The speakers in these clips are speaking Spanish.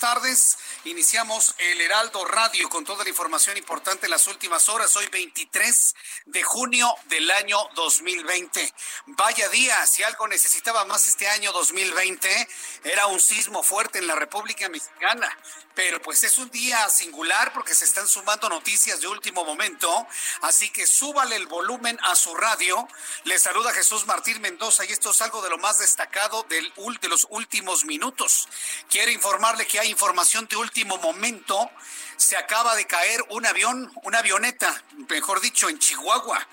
Buenas tardes. Iniciamos el Heraldo Radio con toda la información importante en las últimas horas. Hoy 23 de junio del año 2020. Vaya día, si algo necesitaba más este año 2020, era un sismo fuerte en la República Mexicana. Pero pues es un día singular porque se están sumando noticias de último momento. Así que súbale el volumen a su radio. Le saluda Jesús Martín Mendoza y esto es algo de lo más destacado de los últimos minutos. Quiero informarle que hay información de último momento. Se acaba de caer un avión, una avioneta, mejor dicho, en Chihuahua.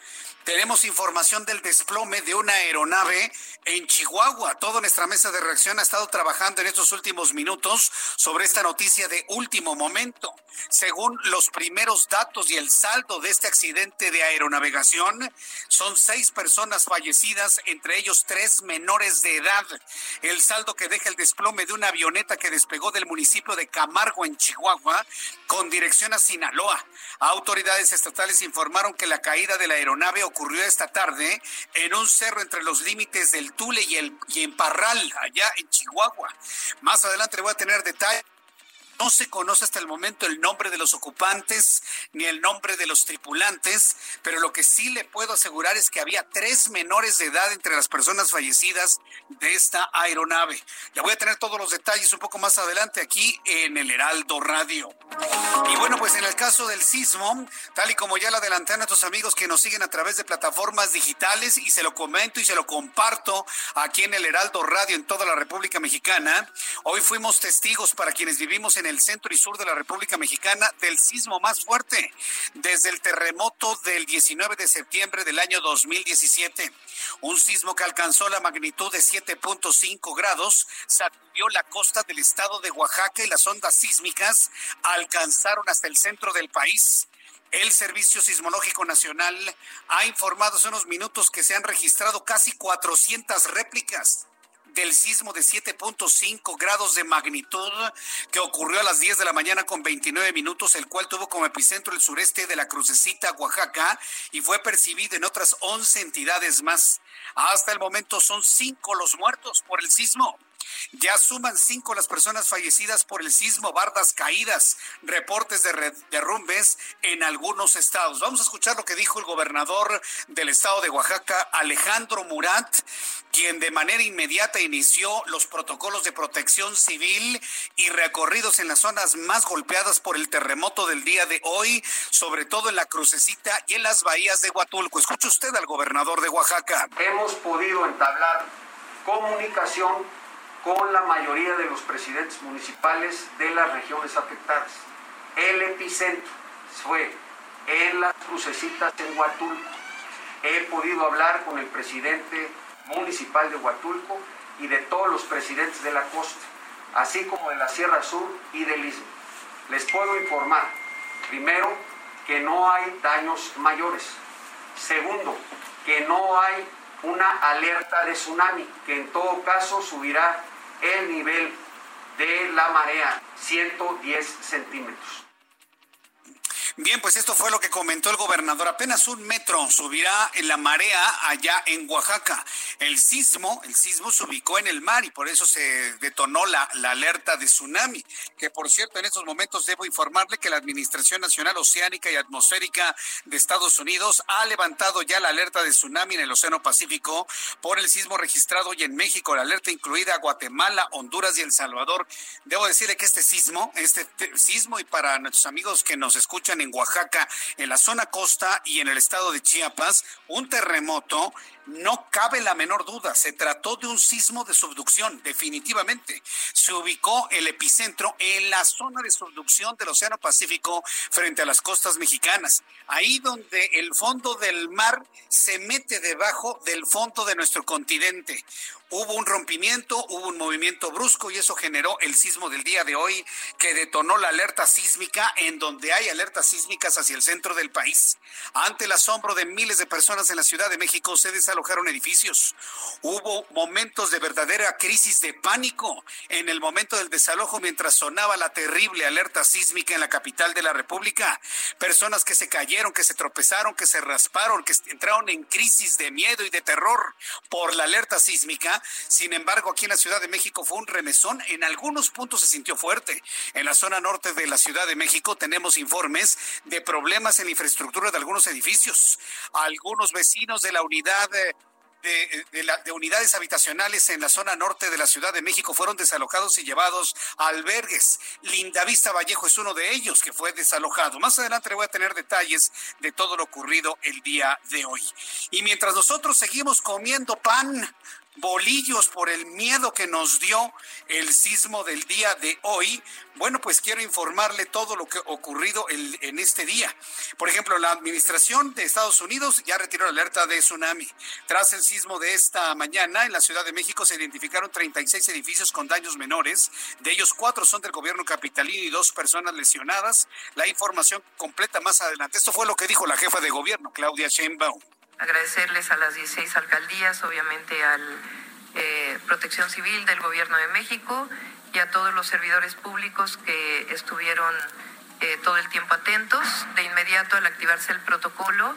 Tenemos información del desplome de una aeronave en Chihuahua. Toda nuestra mesa de reacción ha estado trabajando en estos últimos minutos sobre esta noticia de último momento. Según los primeros datos y el saldo de este accidente de aeronavegación, son seis personas fallecidas, entre ellos tres menores de edad. El saldo que deja el desplome de una avioneta que despegó del municipio de Camargo, en Chihuahua, con dirección a Sinaloa. Autoridades estatales informaron que la caída de la aeronave ocurrió esta tarde en un cerro entre los límites del Tule y, el, y Parral, allá en Chihuahua. Más adelante voy a tener detalles. No se conoce hasta el momento el nombre de los ocupantes ni el nombre de los tripulantes, pero lo que sí le puedo asegurar es que había tres menores de edad entre las personas fallecidas de esta aeronave. Le voy a tener todos los detalles un poco más adelante aquí en el Heraldo Radio. Y bueno, pues en el caso del sismo, tal y como ya lo adelanté a nuestros amigos que nos siguen a través de plataformas digitales y se lo comento y se lo comparto aquí en el Heraldo Radio en toda la República Mexicana, hoy fuimos testigos para quienes vivimos en el centro y sur de la República Mexicana del sismo más fuerte desde el terremoto del 19 de septiembre del año 2017. Un sismo que alcanzó la magnitud de 7.5 grados, sacudió la costa del estado de Oaxaca y las ondas sísmicas alcanzaron hasta el centro del país. El Servicio Sismológico Nacional ha informado hace unos minutos que se han registrado casi 400 réplicas del sismo de 7.5 grados de magnitud que ocurrió a las 10 de la mañana con 29 minutos, el cual tuvo como epicentro el sureste de la Crucecita, Oaxaca, y fue percibido en otras 11 entidades más. Hasta el momento son cinco los muertos por el sismo. Ya suman cinco las personas fallecidas por el sismo, bardas caídas, reportes de derrumbes en algunos estados. Vamos a escuchar lo que dijo el gobernador del estado de Oaxaca, Alejandro Murat, quien de manera inmediata inició los protocolos de protección civil y recorridos en las zonas más golpeadas por el terremoto del día de hoy, sobre todo en la crucecita y en las bahías de Huatulco. Escuche usted al gobernador de Oaxaca. Hemos podido entablar comunicación con la mayoría de los presidentes municipales de las regiones afectadas. El epicentro fue en las crucecitas en Huatulco. He podido hablar con el presidente municipal de Huatulco y de todos los presidentes de la costa, así como de la Sierra Sur y del Istmo. Les puedo informar, primero, que no hay daños mayores. Segundo, que no hay una alerta de tsunami, que en todo caso subirá el nivel de la marea 110 centímetros. Bien, pues esto fue lo que comentó el gobernador. Apenas un metro subirá en la marea allá en Oaxaca. El sismo, el sismo se ubicó en el mar y por eso se detonó la, la alerta de tsunami. Que por cierto, en estos momentos debo informarle que la Administración Nacional Oceánica y Atmosférica de Estados Unidos ha levantado ya la alerta de tsunami en el Océano Pacífico por el sismo registrado hoy en México. La alerta incluida Guatemala, Honduras y El Salvador. Debo decirle que este sismo, este sismo y para nuestros amigos que nos escuchan en Oaxaca, en la zona costa y en el estado de Chiapas, un terremoto no cabe la menor duda, se trató de un sismo de subducción, definitivamente. Se ubicó el epicentro en la zona de subducción del Océano Pacífico frente a las costas mexicanas, ahí donde el fondo del mar se mete debajo del fondo de nuestro continente hubo un rompimiento, hubo un movimiento brusco y eso generó el sismo del día de hoy que detonó la alerta sísmica en donde hay alertas sísmicas hacia el centro del país. Ante el asombro de miles de personas en la Ciudad de México se desalojaron edificios. Hubo momentos de verdadera crisis de pánico en el momento del desalojo mientras sonaba la terrible alerta sísmica en la capital de la República. Personas que se cayeron, que se tropezaron, que se rasparon, que entraron en crisis de miedo y de terror por la alerta sísmica sin embargo, aquí en la Ciudad de México fue un remesón. En algunos puntos se sintió fuerte. En la zona norte de la Ciudad de México tenemos informes de problemas en la infraestructura de algunos edificios. Algunos vecinos de la unidad... De, de, unidades habitacionales en la zona norte de la Ciudad de México fueron desalojados y llevados a albergues. Lindavista Vallejo es uno de ellos que fue desalojado. Más adelante voy a tener detalles de todo lo ocurrido el día de hoy. Y mientras nosotros seguimos comiendo pan, bolillos por el miedo que nos dio el sismo del día de hoy, bueno, pues quiero informarle todo lo que ha ocurrido en este día. Por ejemplo, la administración de Estados Unidos ya retiró la alerta de tsunami. Tras el sismo de esta mañana, en la Ciudad de México se identificaron 36 edificios con daños menores. De ellos, cuatro son del gobierno capitalino y dos personas lesionadas. La información completa más adelante. Esto fue lo que dijo la jefa de gobierno, Claudia Sheinbaum agradecerles a las 16 alcaldías, obviamente al eh, Protección Civil del Gobierno de México y a todos los servidores públicos que estuvieron eh, todo el tiempo atentos. De inmediato, al activarse el protocolo,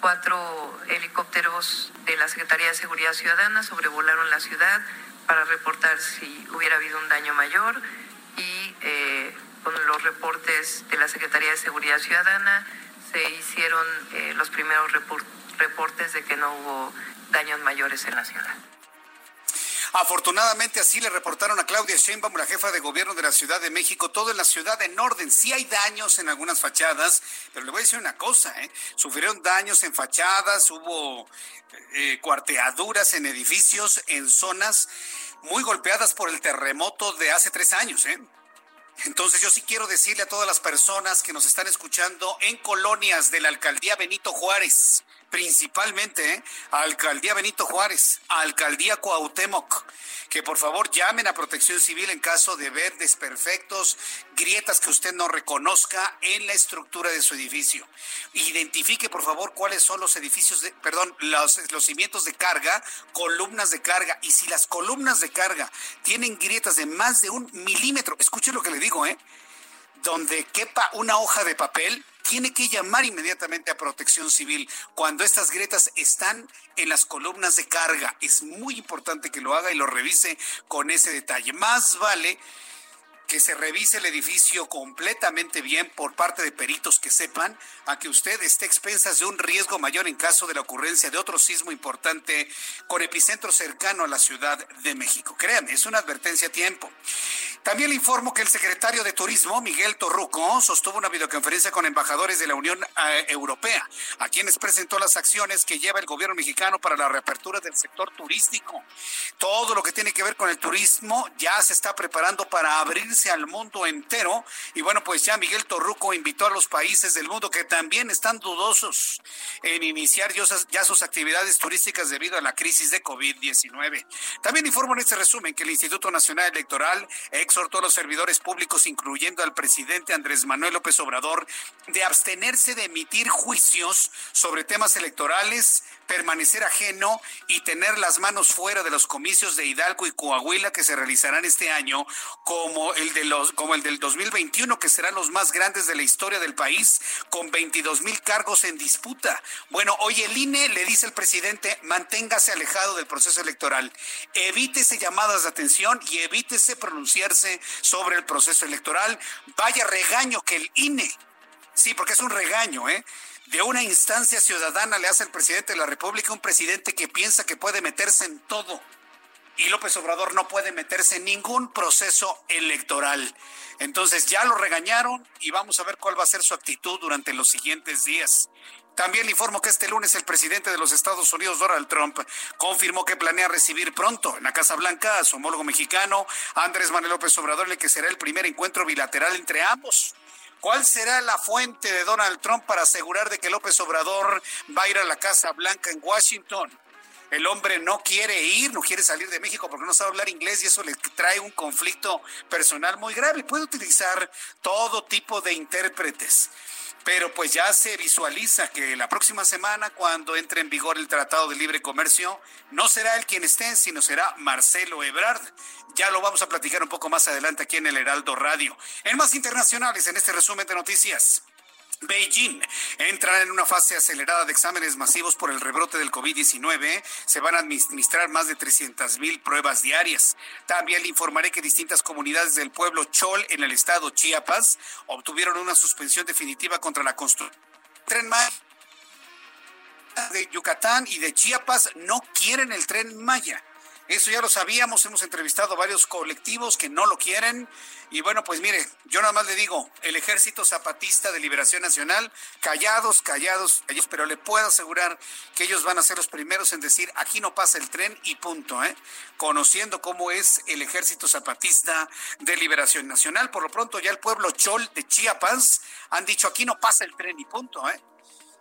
cuatro helicópteros de la Secretaría de Seguridad Ciudadana sobrevolaron la ciudad para reportar si hubiera habido un daño mayor y eh, con los reportes de la Secretaría de Seguridad Ciudadana se hicieron los primeros reportes reportes de que no hubo daños mayores en la ciudad. Afortunadamente así le reportaron a Claudia Sheinbaum, la jefa de gobierno de la Ciudad de México, todo en la ciudad en orden. Sí hay daños en algunas fachadas, pero le voy a decir una cosa, ¿eh? Sufrieron daños en fachadas, hubo eh, cuarteaduras en edificios, en zonas muy golpeadas por el terremoto de hace tres años, ¿eh? Entonces yo sí quiero decirle a todas las personas que nos están escuchando en colonias de la alcaldía Benito Juárez, principalmente ¿eh? a Alcaldía Benito Juárez, a Alcaldía Cuauhtémoc, que por favor llamen a Protección Civil en caso de ver desperfectos, grietas que usted no reconozca en la estructura de su edificio. Identifique por favor cuáles son los edificios, de, perdón, los, los cimientos de carga, columnas de carga, y si las columnas de carga tienen grietas de más de un milímetro, escuche lo que le digo, ¿eh? donde quepa una hoja de papel, tiene que llamar inmediatamente a protección civil cuando estas grietas están en las columnas de carga. Es muy importante que lo haga y lo revise con ese detalle. Más vale que se revise el edificio completamente bien por parte de peritos que sepan a que usted esté expensas de un riesgo mayor en caso de la ocurrencia de otro sismo importante con epicentro cercano a la Ciudad de México. Créanme, es una advertencia a tiempo. También le informo que el secretario de Turismo, Miguel Torruco, sostuvo una videoconferencia con embajadores de la Unión eh, Europea, a quienes presentó las acciones que lleva el gobierno mexicano para la reapertura del sector turístico. Todo lo que tiene que ver con el turismo ya se está preparando para abrirse al mundo entero. Y bueno, pues ya Miguel Torruco invitó a los países del mundo que también están dudosos en iniciar ya sus actividades turísticas debido a la crisis de COVID-19. También informo en este resumen que el Instituto Nacional Electoral, ex exhortó a los servidores públicos, incluyendo al presidente Andrés Manuel López Obrador, de abstenerse de emitir juicios sobre temas electorales, permanecer ajeno y tener las manos fuera de los comicios de Hidalgo y Coahuila que se realizarán este año, como el de los como el del 2021 que serán los más grandes de la historia del país con 22 mil cargos en disputa. Bueno, hoy el INE le dice al presidente manténgase alejado del proceso electoral, evítese llamadas de atención y evítese pronunciarse sobre el proceso electoral. Vaya regaño que el INE Sí, porque es un regaño, ¿eh? de una instancia ciudadana le hace el presidente de la República, un presidente que piensa que puede meterse en todo. Y López Obrador no puede meterse en ningún proceso electoral. Entonces ya lo regañaron y vamos a ver cuál va a ser su actitud durante los siguientes días. También le informo que este lunes el presidente de los Estados Unidos, Donald Trump, confirmó que planea recibir pronto en la Casa Blanca a su homólogo mexicano, Andrés Manuel López Obrador, el que será el primer encuentro bilateral entre ambos. ¿Cuál será la fuente de Donald Trump para asegurar de que López Obrador va a ir a la Casa Blanca en Washington? El hombre no quiere ir, no quiere salir de México porque no sabe hablar inglés y eso le trae un conflicto personal muy grave. Puede utilizar todo tipo de intérpretes pero pues ya se visualiza que la próxima semana, cuando entre en vigor el Tratado de Libre Comercio, no será él quien esté, sino será Marcelo Ebrard. Ya lo vamos a platicar un poco más adelante aquí en el Heraldo Radio. En más internacionales, en este resumen de noticias. Beijing entra en una fase acelerada de exámenes masivos por el rebrote del COVID-19. Se van a administrar más de 300 mil pruebas diarias. También le informaré que distintas comunidades del pueblo Chol en el estado Chiapas obtuvieron una suspensión definitiva contra la construcción tren Maya de Yucatán y de Chiapas no quieren el tren Maya. Eso ya lo sabíamos, hemos entrevistado varios colectivos que no lo quieren. Y bueno, pues mire, yo nada más le digo, el Ejército Zapatista de Liberación Nacional, callados, callados, ellos, pero le puedo asegurar que ellos van a ser los primeros en decir, aquí no pasa el tren y punto, ¿eh? Conociendo cómo es el Ejército Zapatista de Liberación Nacional. Por lo pronto ya el pueblo Chol de Chiapas han dicho, aquí no pasa el tren y punto, ¿eh?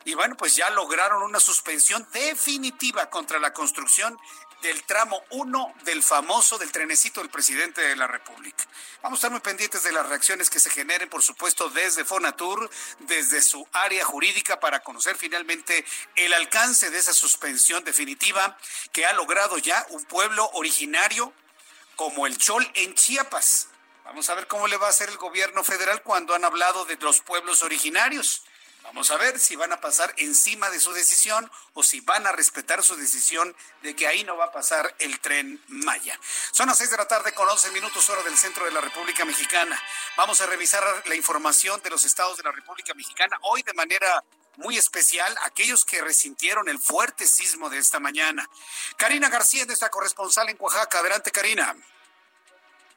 Y bueno, pues ya lograron una suspensión definitiva contra la construcción del tramo 1 del famoso del trenecito del presidente de la República. Vamos a estar muy pendientes de las reacciones que se generen, por supuesto, desde Fonatur, desde su área jurídica, para conocer finalmente el alcance de esa suspensión definitiva que ha logrado ya un pueblo originario como el Chol en Chiapas. Vamos a ver cómo le va a hacer el gobierno federal cuando han hablado de los pueblos originarios. Vamos a ver si van a pasar encima de su decisión o si van a respetar su decisión de que ahí no va a pasar el tren Maya. Son las seis de la tarde con 11 minutos hora del centro de la República Mexicana. Vamos a revisar la información de los estados de la República Mexicana hoy de manera muy especial aquellos que resintieron el fuerte sismo de esta mañana. Karina García, nuestra corresponsal en Oaxaca. Adelante, Karina.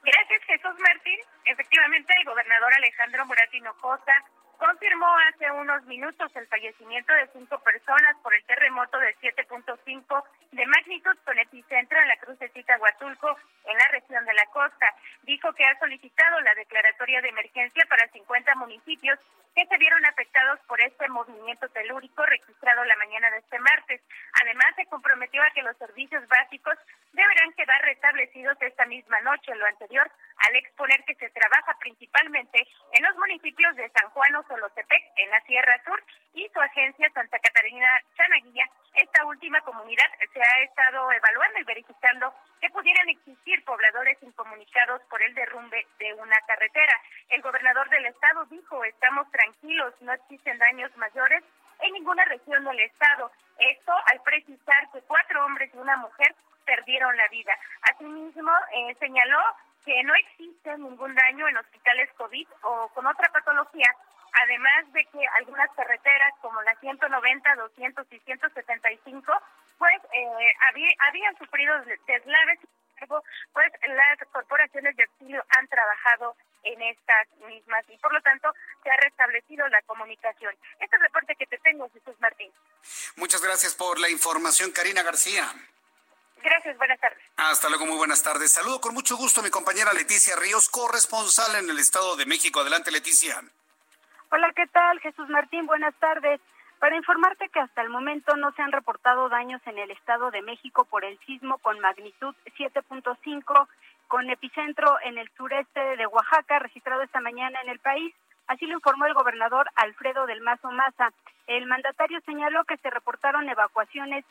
Gracias, Jesús Martín. Efectivamente, el gobernador Alejandro Muratino Costa confirmó hace unos minutos el fallecimiento de cinco personas por el terremoto de 7.5 de magnitud con epicentro en la crucecita Huatulco, en la región de la costa. Dijo que ha solicitado la declaratoria de emergencia para 50 municipios que se vieron afectados por este movimiento telúrico registrado la mañana de este martes. Además, se comprometió a que los servicios básicos deberán quedar restablecidos esta misma noche. Lo anterior, al exponer que se trabaja principalmente en los municipios de San Juan o Solotepec, en la Sierra Sur, y su agencia Santa Catarina Chanaguilla. Esta última comunidad se ha estado evaluando y verificando que pudieran existir pobladores incomunicados por el derrumbe de una carretera. El gobernador del estado dijo, estamos tranquilos, no existen daños mayores en ninguna región del estado. Esto al precisar que cuatro hombres y una mujer perdieron la vida. Asimismo, eh, señaló que no existe ningún daño en hospitales COVID o con otra patología, además de que algunas carreteras como la 190, 200 y 175, pues eh, habían sufrido deslaves pues las corporaciones de auxilio han trabajado en estas mismas y por lo tanto se ha restablecido la comunicación. Este es el reporte que te tengo, Jesús Martín. Muchas gracias por la información, Karina García. Gracias, buenas tardes. Hasta luego, muy buenas tardes. Saludo con mucho gusto a mi compañera Leticia Ríos, corresponsal en el Estado de México. Adelante, Leticia. Hola, ¿qué tal? Jesús Martín, buenas tardes. Para informarte que hasta el momento no se han reportado daños en el Estado de México por el sismo con magnitud 7.5 con epicentro en el sureste de Oaxaca, registrado esta mañana en el país. Así lo informó el gobernador Alfredo del Mazo Maza. El mandatario señaló que se reportaron evacuaciones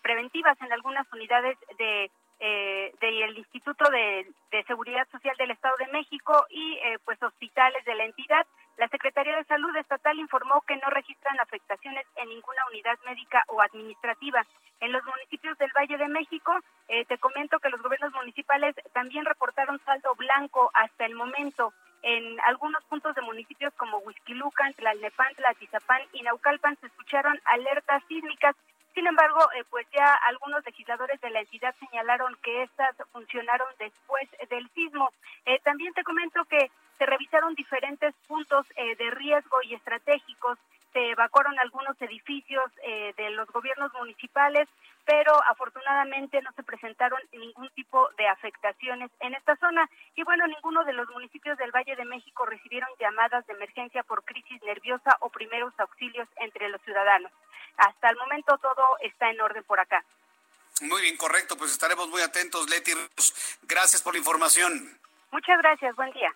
preventivas en algunas unidades de eh, del Instituto de, Seguridad Social del Estado de México y eh, pues hospitales de la entidad. La Secretaría de Salud Estatal informó que no registran afectaciones en ninguna unidad médica o administrativa. En los municipios del Valle de México, eh, te comento que los gobiernos municipales también reportaron saldo blanco hasta el momento. En algunos puntos de municipios como Huizquilucan, Tlalnepantla, Tizapán y Naucalpan se escucharon alertas sísmicas sin embargo, eh, pues ya algunos legisladores de la entidad señalaron que estas funcionaron después del sismo. Eh, también te comento que se revisaron diferentes puntos eh, de riesgo y estratégicos, se evacuaron algunos edificios de los gobiernos municipales, pero afortunadamente no se presentaron ningún tipo de afectaciones en esta zona. Y bueno, ninguno de los municipios del Valle de México recibieron llamadas de emergencia por crisis nerviosa o primeros auxilios entre los ciudadanos hasta el momento todo está en orden por acá. Muy bien, correcto, pues estaremos muy atentos, Leti. Gracias por la información. Muchas gracias, buen día.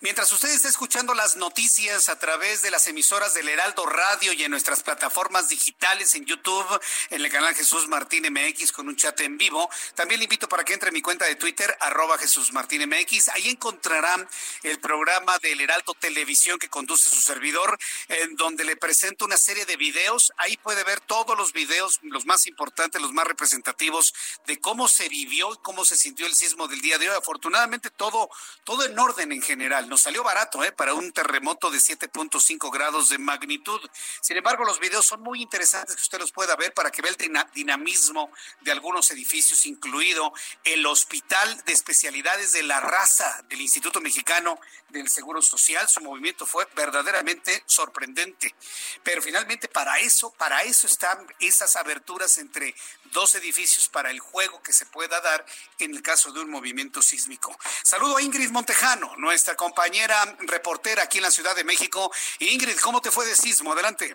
Mientras usted está escuchando las noticias a través de las emisoras del Heraldo Radio y en nuestras plataformas digitales en YouTube, en el canal Jesús Martín MX con un chat en vivo, también le invito para que entre en mi cuenta de Twitter, arroba Jesús Martín MX. Ahí encontrará el programa del Heraldo Televisión que conduce su servidor, en donde le presento una serie de videos. Ahí puede ver todos los videos, los más importantes, los más representativos de cómo se vivió y cómo se sintió el sismo del día de hoy. Afortunadamente todo, todo en orden en general nos salió barato ¿eh? para un terremoto de 7.5 grados de magnitud. Sin embargo, los videos son muy interesantes que usted los pueda ver para que vea el dinamismo de algunos edificios, incluido el Hospital de Especialidades de la Raza del Instituto Mexicano del Seguro Social. Su movimiento fue verdaderamente sorprendente. Pero finalmente para eso, para eso están esas aberturas entre dos edificios para el juego que se pueda dar en el caso de un movimiento sísmico. Saludo a Ingrid Montejano, nuestra compañera reportera aquí en la Ciudad de México. Ingrid, ¿cómo te fue de sismo? Adelante.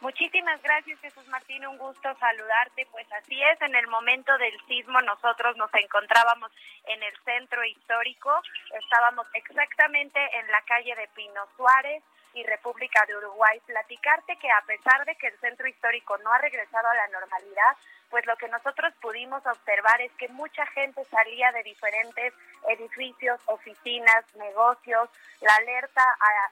Muchísimas gracias, Jesús Martín. Un gusto saludarte. Pues así es, en el momento del sismo nosotros nos encontrábamos en el centro histórico. Estábamos exactamente en la calle de Pino Suárez y República de Uruguay. Platicarte que a pesar de que el centro histórico no ha regresado a la normalidad, pues lo que nosotros pudimos observar es que mucha gente salía de diferentes edificios, oficinas, negocios. La alerta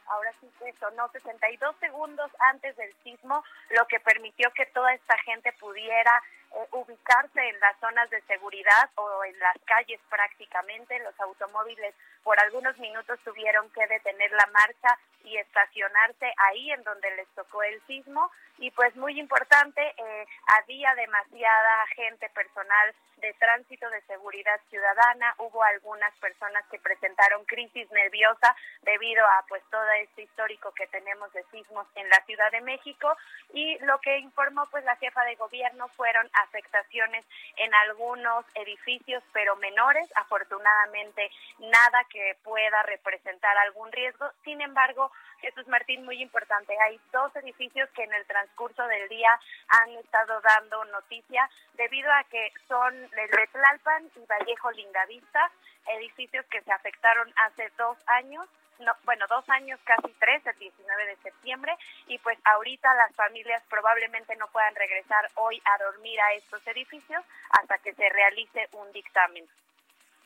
ahora sí que sonó 62 segundos antes del sismo, lo que permitió que toda esta gente pudiera eh, ubicarse en las zonas de seguridad o en las calles prácticamente. Los automóviles por algunos minutos tuvieron que detener la marcha y estacionarse ahí en donde les tocó el sismo. Y pues muy importante, eh, había demasiada gente personal de tránsito de seguridad ciudadana. Hubo algunas personas que presentaron crisis nerviosa debido a pues todo este histórico que tenemos de sismos en la Ciudad de México. Y lo que informó pues la jefa de gobierno fueron afectaciones en algunos edificios, pero menores. Afortunadamente, nada que pueda representar algún riesgo. Sin embargo, Jesús Martín, muy importante, hay dos edificios que en el transcurso del día han estado dando noticia debido a que son de Tlalpan y Vallejo Lindavista, edificios que se afectaron hace dos años no, bueno, dos años, casi tres, el 19 de septiembre, y pues ahorita las familias probablemente no puedan regresar hoy a dormir a estos edificios hasta que se realice un dictamen.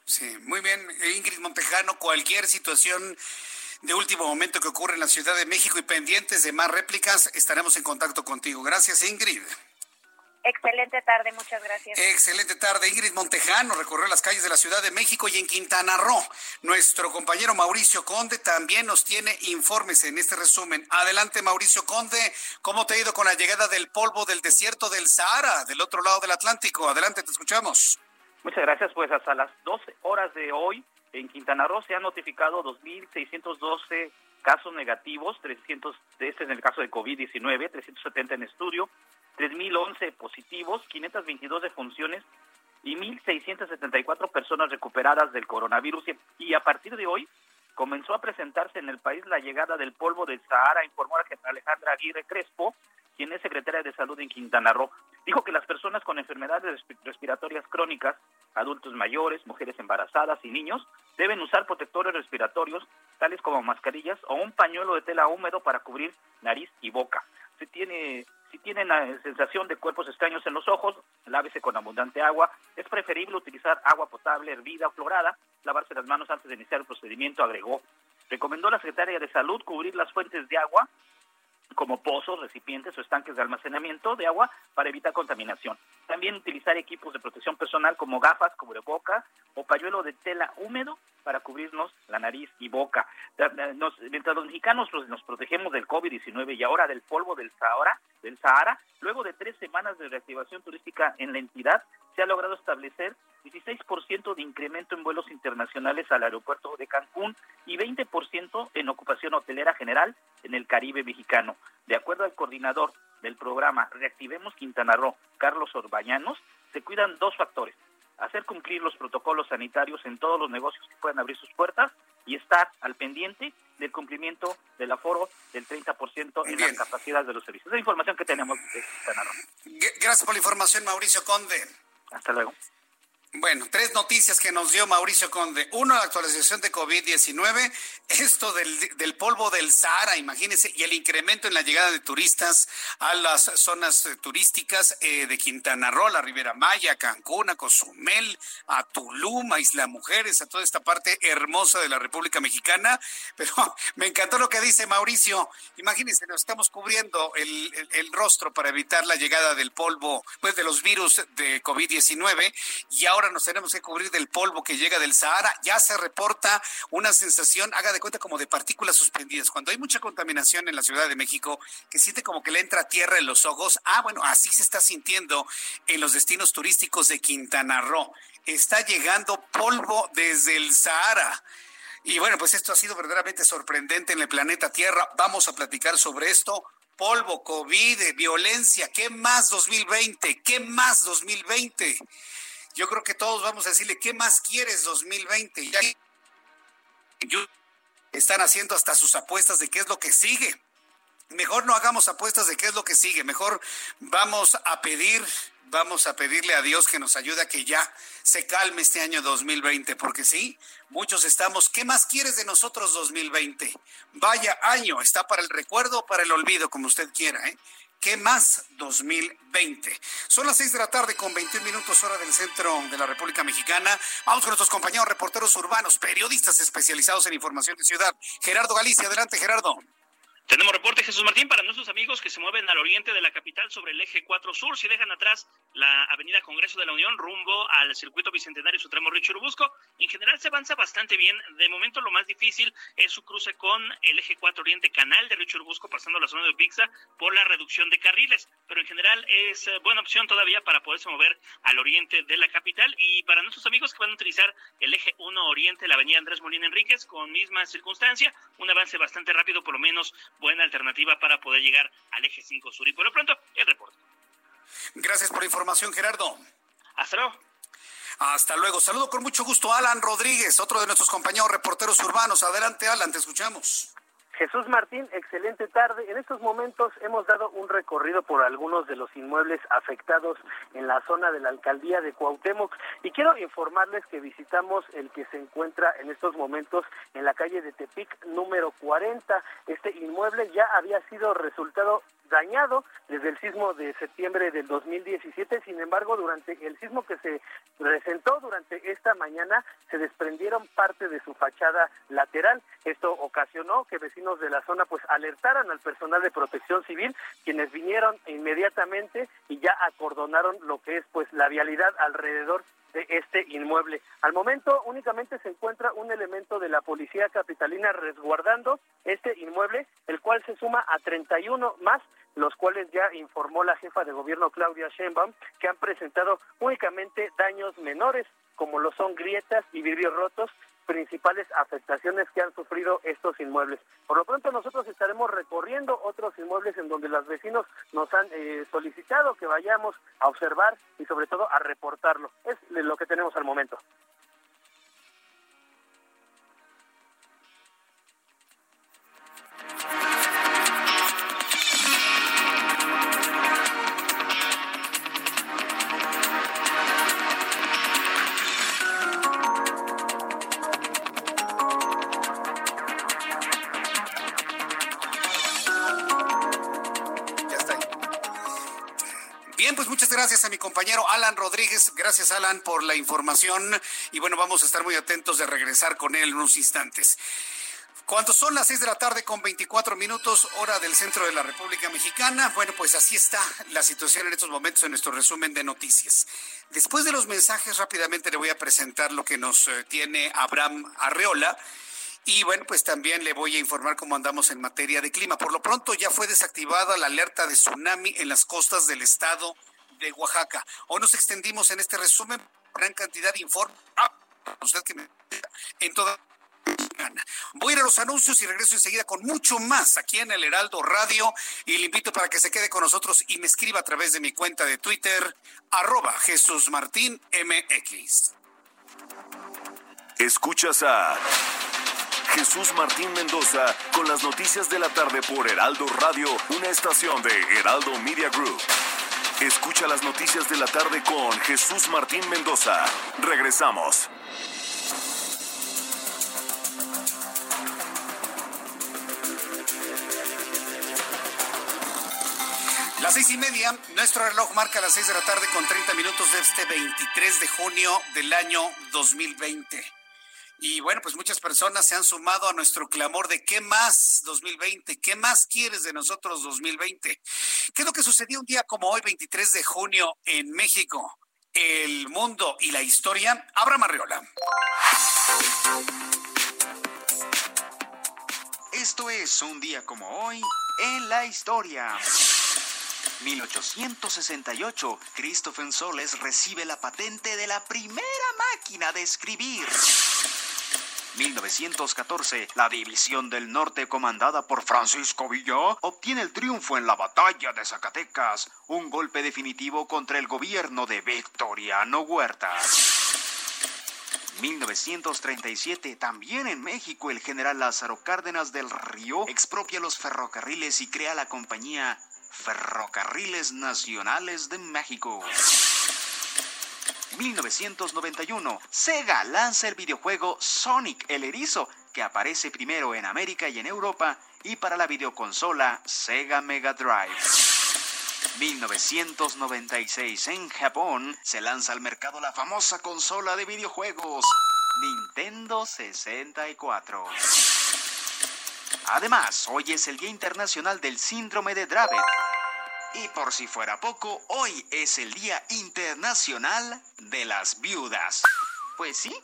Sí, muy bien, Ingrid Montejano, cualquier situación de último momento que ocurre en la Ciudad de México y pendientes de más réplicas, estaremos en contacto contigo. Gracias, Ingrid. Excelente tarde, muchas gracias. Excelente tarde. Ingrid Montejano recorrió las calles de la Ciudad de México y en Quintana Roo. Nuestro compañero Mauricio Conde también nos tiene informes en este resumen. Adelante, Mauricio Conde. ¿Cómo te ha ido con la llegada del polvo del desierto del Sahara, del otro lado del Atlántico? Adelante, te escuchamos. Muchas gracias. Pues hasta las 12 horas de hoy en Quintana Roo se han notificado 2.612 casos negativos, 300 de este en el caso de COVID-19, 370 en estudio, 3.011 positivos, 522 defunciones y 1.674 personas recuperadas del coronavirus. Y a partir de hoy comenzó a presentarse en el país la llegada del polvo del Sahara, informó la Alejandra Aguirre Crespo, quien es secretaria de Salud en Quintana Roo. Dijo que las personas con enfermedades respiratorias crónicas adultos mayores, mujeres embarazadas y niños deben usar protectores respiratorios, tales como mascarillas o un pañuelo de tela húmedo para cubrir nariz y boca. Si tiene si tienen la sensación de cuerpos extraños en los ojos, lávese con abundante agua. Es preferible utilizar agua potable, hervida o clorada. Lavarse las manos antes de iniciar el procedimiento, agregó. Recomendó la Secretaria de Salud cubrir las fuentes de agua como pozos, recipientes o estanques de almacenamiento de agua para evitar contaminación. También utilizar equipos de protección personal como gafas, cubrebocas o pañuelo de tela húmedo para cubrirnos la nariz y boca. mientras los mexicanos pues, nos protegemos del COVID-19 y ahora del polvo del Sahara, del Sahara, luego de tres semanas de reactivación turística en la entidad, se ha logrado establecer 16% de incremento en vuelos internacionales al aeropuerto de Cancún y 20% en ocupación hotelera general en el Caribe mexicano. De acuerdo al coordinador del programa Reactivemos Quintana Roo, Carlos Orbañanos, se cuidan dos factores. Hacer cumplir los protocolos sanitarios en todos los negocios que puedan abrir sus puertas y estar al pendiente del cumplimiento del aforo del 30% en las capacidades de los servicios. Es la información que tenemos de Quintana Roo. Gracias por la información, Mauricio Conde. Hasta luego. Bueno, tres noticias que nos dio Mauricio Conde. Uno, la actualización de COVID-19, esto del, polvo del Sahara, imagínense, y el incremento en la llegada de turistas a las zonas eh, turísticas eh, de Quintana Roo, la Ribera Maya, Cancún, a Cozumel, a Tulum, a Isla Mujeres, a toda esta parte hermosa de la República Mexicana. Pero me encantó lo que dice Mauricio. Imagínense, nos estamos cubriendo el, el rostro para evitar la llegada del polvo, pues de los virus de COVID-19, y ahora nos tenemos que cubrir del polvo que llega del Sahara. Ya se reporta una sensación, haga de cuenta, como de partículas suspendidas. Cuando hay mucha contaminación en la Ciudad de México, que siente como que le entra tierra en los ojos. Ah, bueno, así se está sintiendo en los destinos turísticos de Quintana Roo. Está llegando polvo desde el Sahara. Y bueno, pues esto ha sido verdaderamente sorprendente en el planeta Tierra. Vamos a platicar sobre esto polvo, COVID, violencia, ¿qué más 2020? ¿Qué más 2020? Yo creo que todos vamos a decirle, ¿qué más quieres 2020? Ya están haciendo hasta sus apuestas de qué es lo que sigue. Mejor no hagamos apuestas de qué es lo que sigue, mejor vamos a pedir, vamos a pedirle a Dios que nos ayude a que ya se calme este año 2020, porque sí, muchos estamos, ¿qué más quieres de nosotros 2020? Vaya año, está para el recuerdo o para el olvido, como usted quiera, ¿eh? ¿Qué más 2020? Son las 6 de la tarde con 21 minutos hora del centro de la República Mexicana. Vamos con nuestros compañeros reporteros urbanos, periodistas especializados en información de ciudad. Gerardo Galicia, adelante Gerardo. Tenemos reporte, Jesús Martín, para nuestros amigos que se mueven al oriente de la capital sobre el eje 4 Sur, si dejan atrás la avenida Congreso de la Unión rumbo al circuito bicentenario Sutremo Río Urubusco. En general se avanza bastante bien. De momento lo más difícil es su cruce con el eje 4 Oriente Canal de Río Urubusco, pasando la zona de Upixa por la reducción de carriles. Pero en general es eh, buena opción todavía para poderse mover al oriente de la capital. Y para nuestros amigos que van a utilizar el eje 1 Oriente, la avenida Andrés Molina Enríquez, con misma circunstancia, un avance bastante rápido, por lo menos buena alternativa para poder llegar al eje 5 sur. Y por lo pronto, el reporte. Gracias por la información, Gerardo. Hasta luego. Hasta luego. Saludo con mucho gusto a Alan Rodríguez, otro de nuestros compañeros reporteros urbanos. Adelante, Alan, te escuchamos. Jesús Martín, excelente tarde. En estos momentos hemos dado un recorrido por algunos de los inmuebles afectados en la zona de la alcaldía de Cuauhtémoc y quiero informarles que visitamos el que se encuentra en estos momentos en la calle de Tepic número 40. Este inmueble ya había sido resultado dañado desde el sismo de septiembre del 2017. Sin embargo, durante el sismo que se presentó durante esta mañana, se desprendieron parte de su fachada lateral. Esto ocasionó que vecinos de la zona pues alertaran al personal de protección civil, quienes vinieron inmediatamente y ya acordonaron lo que es pues la vialidad alrededor de este inmueble. Al momento únicamente se encuentra un elemento de la policía capitalina resguardando este inmueble, el cual se suma a 31 más los cuales ya informó la jefa de gobierno Claudia Sheinbaum que han presentado únicamente daños menores como lo son grietas y vidrios rotos principales afectaciones que han sufrido estos inmuebles. Por lo pronto nosotros estaremos recorriendo otros inmuebles en donde los vecinos nos han eh, solicitado que vayamos a observar y sobre todo a reportarlo. Es lo que tenemos al momento. Gracias a mi compañero Alan Rodríguez. Gracias, Alan, por la información. Y bueno, vamos a estar muy atentos de regresar con él en unos instantes. Cuando son las seis de la tarde con 24 minutos, hora del centro de la República Mexicana, bueno, pues así está la situación en estos momentos en nuestro resumen de noticias. Después de los mensajes, rápidamente le voy a presentar lo que nos eh, tiene Abraham Arreola. Y bueno, pues también le voy a informar cómo andamos en materia de clima. Por lo pronto ya fue desactivada la alerta de tsunami en las costas del estado de Oaxaca. Hoy nos extendimos en este resumen gran cantidad de informes. Ah, usted que me en toda Voy a ir a los anuncios y regreso enseguida con mucho más aquí en el Heraldo Radio y le invito para que se quede con nosotros y me escriba a través de mi cuenta de Twitter, arroba Jesús Martín MX. Escuchas a Jesús Martín Mendoza con las noticias de la tarde por Heraldo Radio, una estación de Heraldo Media Group. Escucha las noticias de la tarde con Jesús Martín Mendoza. Regresamos. Las seis y media, nuestro reloj marca las seis de la tarde con 30 minutos de este 23 de junio del año 2020. Y bueno, pues muchas personas se han sumado a nuestro clamor de ¿qué más 2020? ¿Qué más quieres de nosotros 2020? ¿Qué es lo que sucedió un día como hoy, 23 de junio, en México? El mundo y la historia. Abra Marriola. Esto es un día como hoy en la historia. 1868, Christopher Soles recibe la patente de la primera máquina de escribir. 1914, la División del Norte comandada por Francisco Villa obtiene el triunfo en la batalla de Zacatecas, un golpe definitivo contra el gobierno de Victoriano Huerta. 1937, también en México, el general Lázaro Cárdenas del Río expropia los ferrocarriles y crea la compañía Ferrocarriles Nacionales de México. 1991, Sega lanza el videojuego Sonic el Erizo, que aparece primero en América y en Europa, y para la videoconsola Sega Mega Drive. 1996, en Japón, se lanza al mercado la famosa consola de videojuegos Nintendo 64. Además, hoy es el Día Internacional del Síndrome de Dravet. Y por si fuera poco, hoy es el Día Internacional de las Viudas. Pues sí,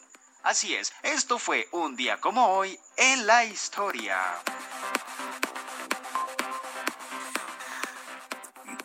así es, esto fue un día como hoy en la historia.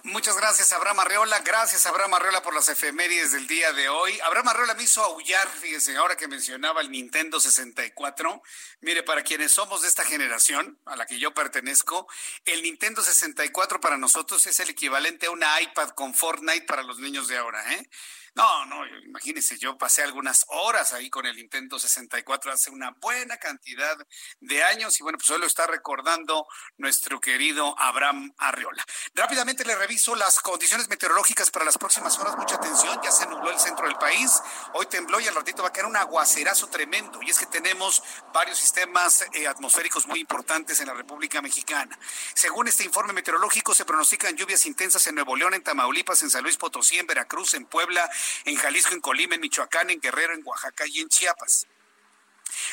Muchas gracias, Abraham Arreola. Gracias, Abraham Arreola, por las efemérides del día de hoy. Abraham Arreola me hizo aullar, fíjese, ahora que mencionaba el Nintendo 64. Mire, para quienes somos de esta generación, a la que yo pertenezco, el Nintendo 64 para nosotros es el equivalente a una iPad con Fortnite para los niños de ahora, ¿eh? No, no, imagínense, yo pasé algunas horas ahí con el Nintendo 64 hace una buena cantidad de años y bueno, pues hoy lo está recordando nuestro querido Abraham Arriola. Rápidamente le reviso las condiciones meteorológicas para las próximas horas. Mucha atención, ya se nubló el centro del país, hoy tembló y al ratito va a caer un aguacerazo tremendo y es que tenemos varios sistemas eh, atmosféricos muy importantes en la República Mexicana. Según este informe meteorológico, se pronostican lluvias intensas en Nuevo León, en Tamaulipas, en San Luis Potosí, en Veracruz, en Puebla, en Jalisco, en Colima, en Michoacán, en Guerrero, en Oaxaca y en Chiapas.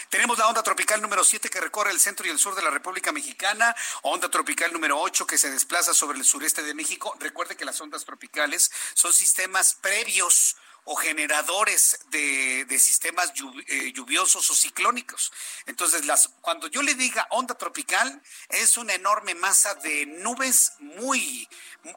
Tenemos la onda tropical número 7 que recorre el centro y el sur de la República Mexicana, onda tropical número 8 que se desplaza sobre el sureste de México. Recuerde que las ondas tropicales son sistemas previos o generadores de, sistemas eh, lluviosos o ciclónicos. Entonces, cuando yo le diga onda tropical, es una enorme masa de nubes muy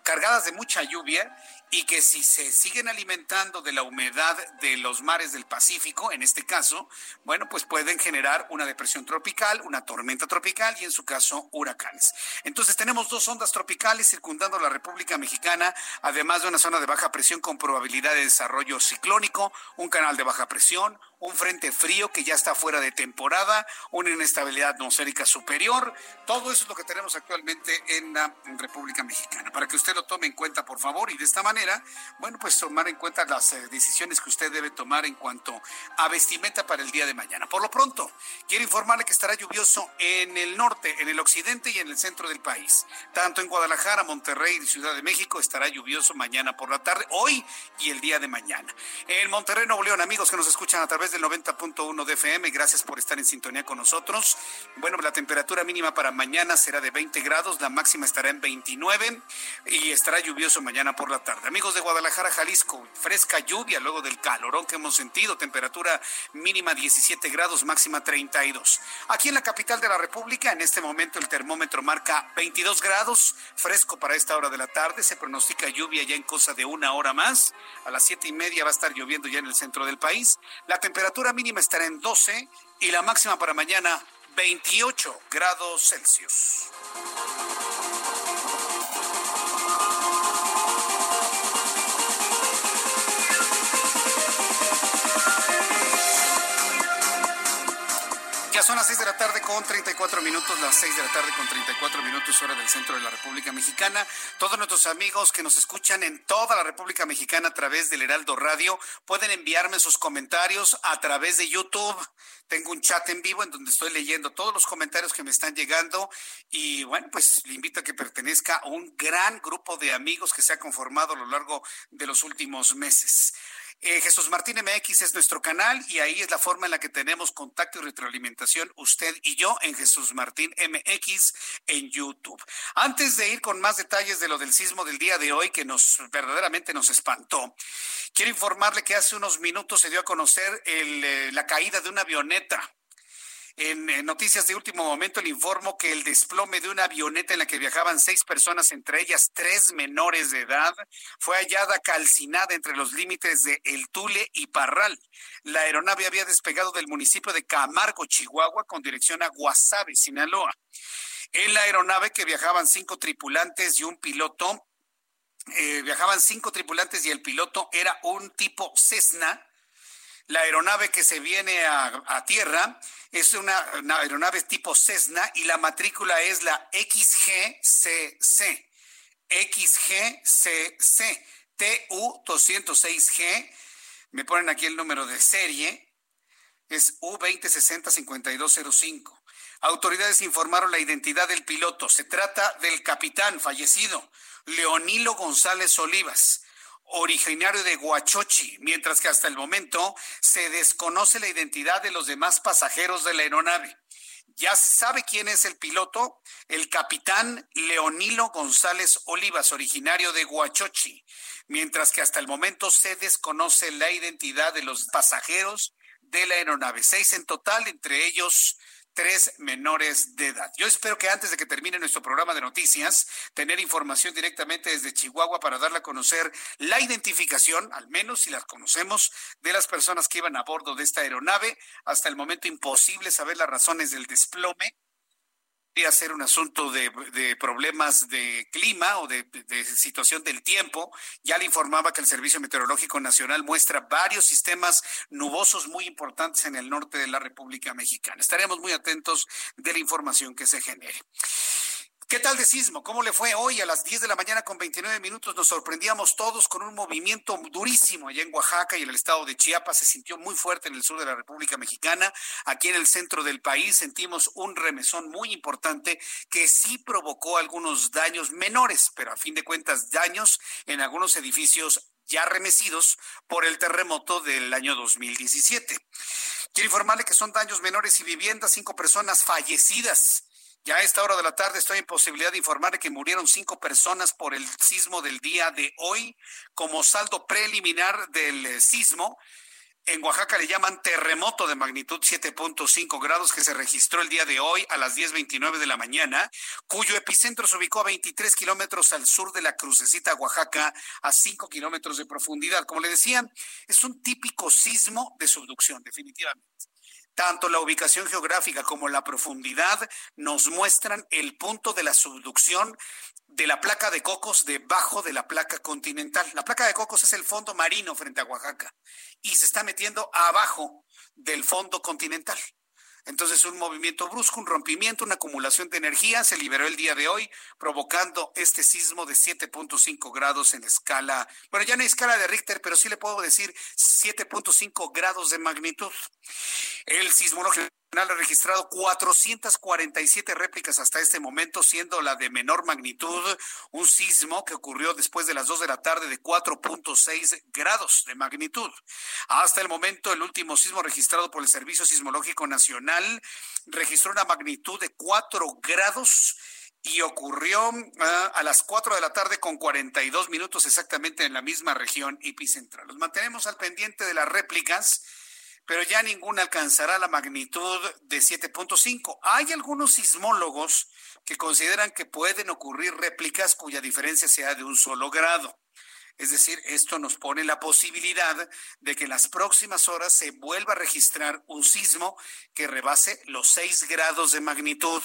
cargadas de mucha lluvia y que si se siguen alimentando de la humedad de los mares del Pacífico, en este caso, bueno, pues pueden generar una depresión tropical, una tormenta tropical y en su caso huracanes. Entonces tenemos dos ondas tropicales circundando la República Mexicana, además de una zona de baja presión con probabilidad de desarrollo ciclónico, un canal de baja presión, un frente frío que ya está fuera de temporada, una inestabilidad atmosférica superior. Todo eso es lo que tenemos actualmente en la República Mexicana. Para que usted lo tome en cuenta, por favor, y de esta manera bueno, pues tomar en cuenta las eh, decisiones que usted debe tomar en cuanto a vestimenta para el día de mañana. Por lo pronto, quiero informarle que estará lluvioso en el norte, en el occidente y en el centro del país. Tanto en Guadalajara, Monterrey y Ciudad de México estará lluvioso mañana por la tarde, hoy y el día de mañana. En Monterrey, Nuevo León, amigos que nos escuchan a través del 90.1 de FM, gracias por estar en sintonía con nosotros. Bueno, la temperatura mínima para mañana será de 20 grados, la máxima estará en 29 y estará lluvioso mañana por la tarde. Amigos de Guadalajara, Jalisco, fresca lluvia luego del calorón que hemos sentido, temperatura mínima 17 grados, máxima 32. Aquí en la capital de la República, en este momento el termómetro marca 22 grados, fresco para esta hora de la tarde, se pronostica lluvia ya en cosa de una hora más, a las siete y media va a estar lloviendo ya en el centro del país, la temperatura mínima estará en 12 y la máxima para mañana 28 grados Celsius. Ya son las 6 de la tarde con 34 minutos, las 6 de la tarde con 34 minutos hora del centro de la República Mexicana. Todos nuestros amigos que nos escuchan en toda la República Mexicana a través del Heraldo Radio pueden enviarme sus comentarios a través de YouTube. Tengo un chat en vivo en donde estoy leyendo todos los comentarios que me están llegando y bueno, pues le invito a que pertenezca a un gran grupo de amigos que se ha conformado a lo largo de los últimos meses. Eh, Jesús Martín MX es nuestro canal y ahí es la forma en la que tenemos contacto y retroalimentación usted y yo en Jesús Martín MX en YouTube. Antes de ir con más detalles de lo del sismo del día de hoy que nos verdaderamente nos espantó, quiero informarle que hace unos minutos se dio a conocer eh, la caída de una avioneta en, noticias de último momento le informo que el desplome de una avioneta en la que viajaban seis personas, entre ellas tres menores de edad, fue hallada calcinada entre los límites de El Tule y Parral. La aeronave había despegado del municipio de Camargo, Chihuahua, con dirección a Guasave, Sinaloa. En la aeronave que viajaban cinco tripulantes y un piloto, eh, viajaban cinco tripulantes y el piloto era un tipo Cessna la aeronave que se viene a, tierra es una, aeronave tipo Cessna y la matrícula es la XGCC. XGCC. TU206G. Me ponen aquí el número de serie. Es U2060-5205. Autoridades informaron la identidad del piloto. Se trata del capitán fallecido, Leonilo González Olivas originario de Huachochi, mientras que hasta el momento se desconoce la identidad de los demás pasajeros de la aeronave. Ya se sabe quién es el piloto, el capitán Leonilo González Olivas, originario de Huachochi, mientras que hasta el momento se desconoce la identidad de los pasajeros de la aeronave. Seis en total, entre ellos tres menores de edad. Yo espero que antes de que termine nuestro programa de noticias, tener información directamente desde Chihuahua para darle a conocer la identificación, al menos si las conocemos, de las personas que iban a bordo de esta aeronave. Hasta el momento imposible saber las razones del desplome podría ser un asunto de, problemas de clima o de, de, situación del tiempo. Ya le informaba que el Servicio Meteorológico Nacional muestra varios sistemas nubosos muy importantes en el norte de la República Mexicana. Estaremos muy atentos de la información que se genere. ¿Qué tal de sismo? ¿Cómo le fue hoy a las 10 de la mañana con 29 minutos? Nos sorprendíamos todos con un movimiento durísimo allá en Oaxaca y en el estado de Chiapas. Se sintió muy fuerte en el sur de la República Mexicana. Aquí en el centro del país sentimos un remesón muy importante que sí provocó algunos daños menores, pero a fin de cuentas daños en algunos edificios ya remecidos por el terremoto del año 2017. Quiero informarle que son daños menores y viviendas, cinco personas fallecidas ya a esta hora de la tarde estoy en posibilidad de informar que murieron cinco personas por el sismo del día de hoy. Como saldo preliminar del eh, sismo, en Oaxaca le llaman terremoto de magnitud 7.5 grados que se registró el día de hoy a las 10.29 de la mañana, cuyo epicentro se ubicó a 23 kilómetros al sur de la crucecita Oaxaca, a 5 kilómetros de profundidad. Como le decía, es un típico sismo de subducción, definitivamente. Tanto la ubicación geográfica como la profundidad nos muestran el punto de la subducción de la placa de cocos debajo de la placa continental. La placa de cocos es el fondo marino frente a Oaxaca y se está metiendo abajo del fondo continental. Entonces un movimiento brusco, un rompimiento, una acumulación de energía se liberó el día de hoy, provocando este sismo de 7.5 grados en escala, bueno, ya no hay escala de Richter, pero sí le puedo decir 7.5 grados de magnitud. El sismológico ha registrado 447 réplicas hasta este momento, siendo la de menor magnitud un sismo que ocurrió después de las 2 de la tarde de 4.6 grados de magnitud. Hasta el momento, el último sismo registrado por el Servicio Sismológico Nacional registró una magnitud de 4 grados y ocurrió ah, a las 4 de la tarde con 42 minutos exactamente en la misma región epicentral. Nos mantenemos al pendiente de las réplicas pero ya ninguna alcanzará la magnitud de 7.5. Hay algunos sismólogos que consideran que pueden ocurrir réplicas cuya diferencia sea de un solo grado. Es decir, esto nos pone la posibilidad de que en las próximas horas se vuelva a registrar un sismo que rebase los 6 grados de magnitud.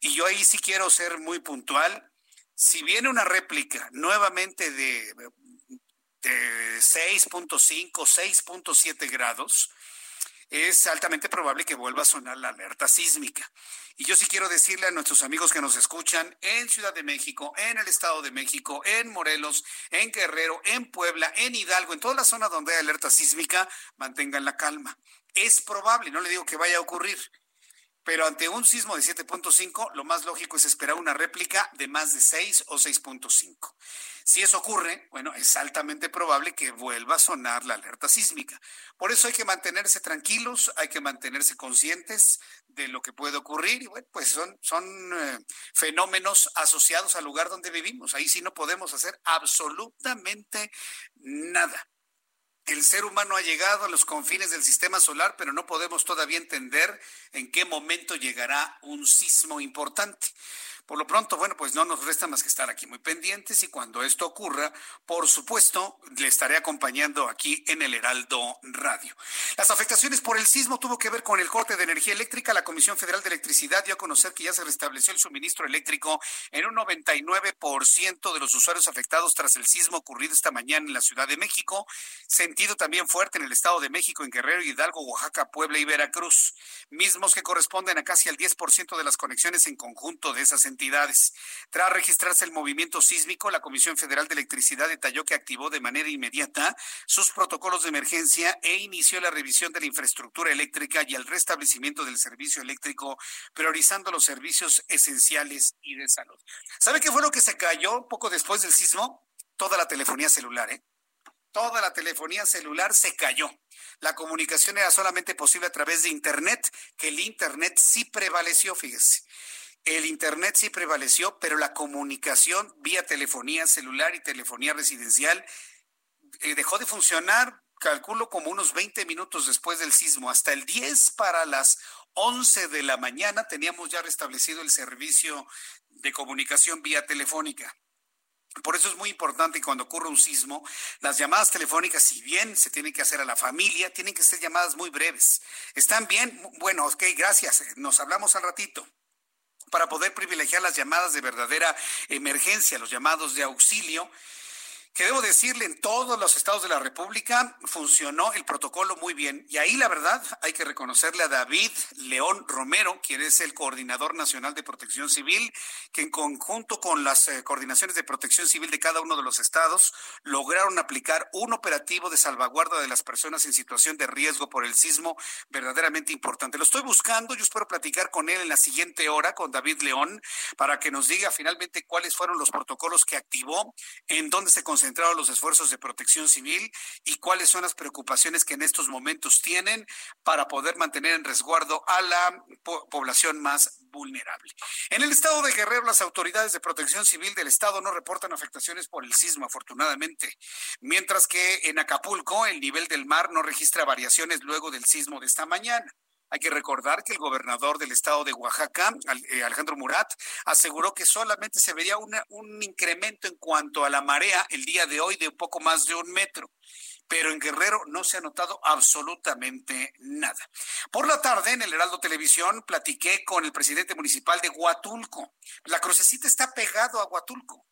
Y yo ahí sí quiero ser muy puntual. Si viene una réplica nuevamente de 6.5, 6.7 grados, es altamente probable que vuelva a sonar la alerta sísmica. Y yo sí quiero decirle a nuestros amigos que nos escuchan en Ciudad de México, en el Estado de México, en Morelos, en Guerrero, en Puebla, en Hidalgo, en toda la zona donde hay alerta sísmica, mantengan la calma. Es probable, no le digo que vaya a ocurrir, pero ante un sismo de 7.5, lo más lógico es esperar una réplica de más de 6 o 6.5. Si eso ocurre, bueno, es altamente probable que vuelva a sonar la alerta sísmica. Por eso hay que mantenerse tranquilos, hay que mantenerse conscientes de lo que puede ocurrir y bueno, pues son, son eh, fenómenos asociados al lugar donde vivimos. Ahí sí no podemos hacer absolutamente nada. El ser humano ha llegado a los confines del sistema solar, pero no podemos todavía entender en qué momento llegará un sismo importante. Por lo pronto, bueno, pues no nos resta más que estar aquí muy pendientes y cuando esto ocurra, por supuesto, le estaré acompañando aquí en el Heraldo Radio. Las afectaciones por el sismo tuvo que ver con el corte de energía eléctrica. La Comisión Federal de Electricidad dio a conocer que ya se restableció el suministro eléctrico en un 99% de los usuarios afectados tras el sismo ocurrido esta mañana en la Ciudad de México, sentido también fuerte en el Estado de México, en Guerrero, Hidalgo, Oaxaca, Puebla y Veracruz, mismos que corresponden a casi el 10% de las conexiones en conjunto de esas entidades. Tras registrarse el movimiento sísmico, la Comisión Federal de Electricidad detalló que activó de manera inmediata sus protocolos de emergencia e inició la revisión de la infraestructura eléctrica y el restablecimiento del servicio eléctrico, priorizando los servicios esenciales y de salud. ¿Sabe qué fue lo que se cayó poco después del sismo? Toda la telefonía celular, ¿eh? Toda la telefonía celular se cayó. La comunicación era solamente posible a través de Internet, que el Internet sí prevaleció, fíjese. El Internet sí prevaleció, pero la comunicación vía telefonía celular y telefonía residencial eh, dejó de funcionar, calculo como unos 20 minutos después del sismo. Hasta el 10 para las 11 de la mañana teníamos ya restablecido el servicio de comunicación vía telefónica. Por eso es muy importante cuando ocurre un sismo, las llamadas telefónicas, si bien se tienen que hacer a la familia, tienen que ser llamadas muy breves. ¿Están bien? Bueno, ok, gracias. Nos hablamos al ratito para poder privilegiar las llamadas de verdadera emergencia, los llamados de auxilio que debo decirle, en todos los estados de la República funcionó el protocolo muy bien. Y ahí la verdad hay que reconocerle a David León Romero, quien es el coordinador nacional de protección civil, que en conjunto con las eh, coordinaciones de protección civil de cada uno de los estados lograron aplicar un operativo de salvaguarda de las personas en situación de riesgo por el sismo verdaderamente importante. Lo estoy buscando, yo espero platicar con él en la siguiente hora, con David León, para que nos diga finalmente cuáles fueron los protocolos que activó, en dónde se concentraron los esfuerzos de protección civil y cuáles son las preocupaciones que en estos momentos tienen para poder mantener en resguardo a la población más vulnerable. En el estado de Guerrero, las autoridades de protección civil del estado no reportan afectaciones por el sismo, afortunadamente, mientras que en Acapulco el nivel del mar no registra variaciones luego del sismo de esta mañana. Hay que recordar que el gobernador del estado de Oaxaca, eh, Alejandro Murat, aseguró que solamente se vería un incremento en cuanto a la marea el día de hoy de un poco más de un metro pero en Guerrero no se ha notado absolutamente nada. Por la tarde, en el Heraldo Televisión, platiqué con el presidente municipal de Huatulco. La crucecita está pegado a Huatulco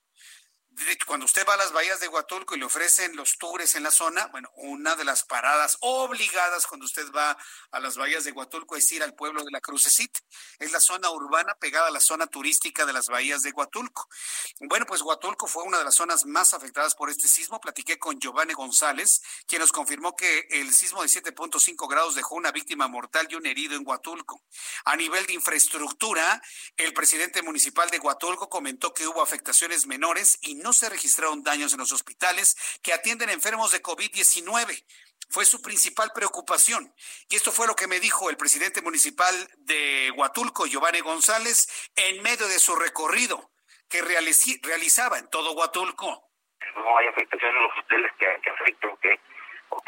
cuando usted va a las bahías de Huatulco y le ofrecen los tours en la zona, bueno, una de las paradas obligadas cuando usted va a las bahías de Huatulco es ir al pueblo de la Crucecita. Es la zona urbana pegada a la zona turística de las bahías de Huatulco. Bueno, pues Huatulco fue una de las zonas más afectadas por este sismo. Platiqué con Giovanni González, quien nos confirmó que el sismo de 7.5 grados dejó una víctima mortal y un herido en Huatulco. A nivel de infraestructura, el presidente municipal de Huatulco comentó que hubo afectaciones menores y no se registraron daños en los hospitales que atienden enfermos de COVID-19 fue su principal preocupación. Y esto fue lo que me dijo el presidente municipal de Huatulco, Giovanni González, en medio de su recorrido que realizaba en todo Huatulco. No hay afectación en los hospitales que, que afecten que, o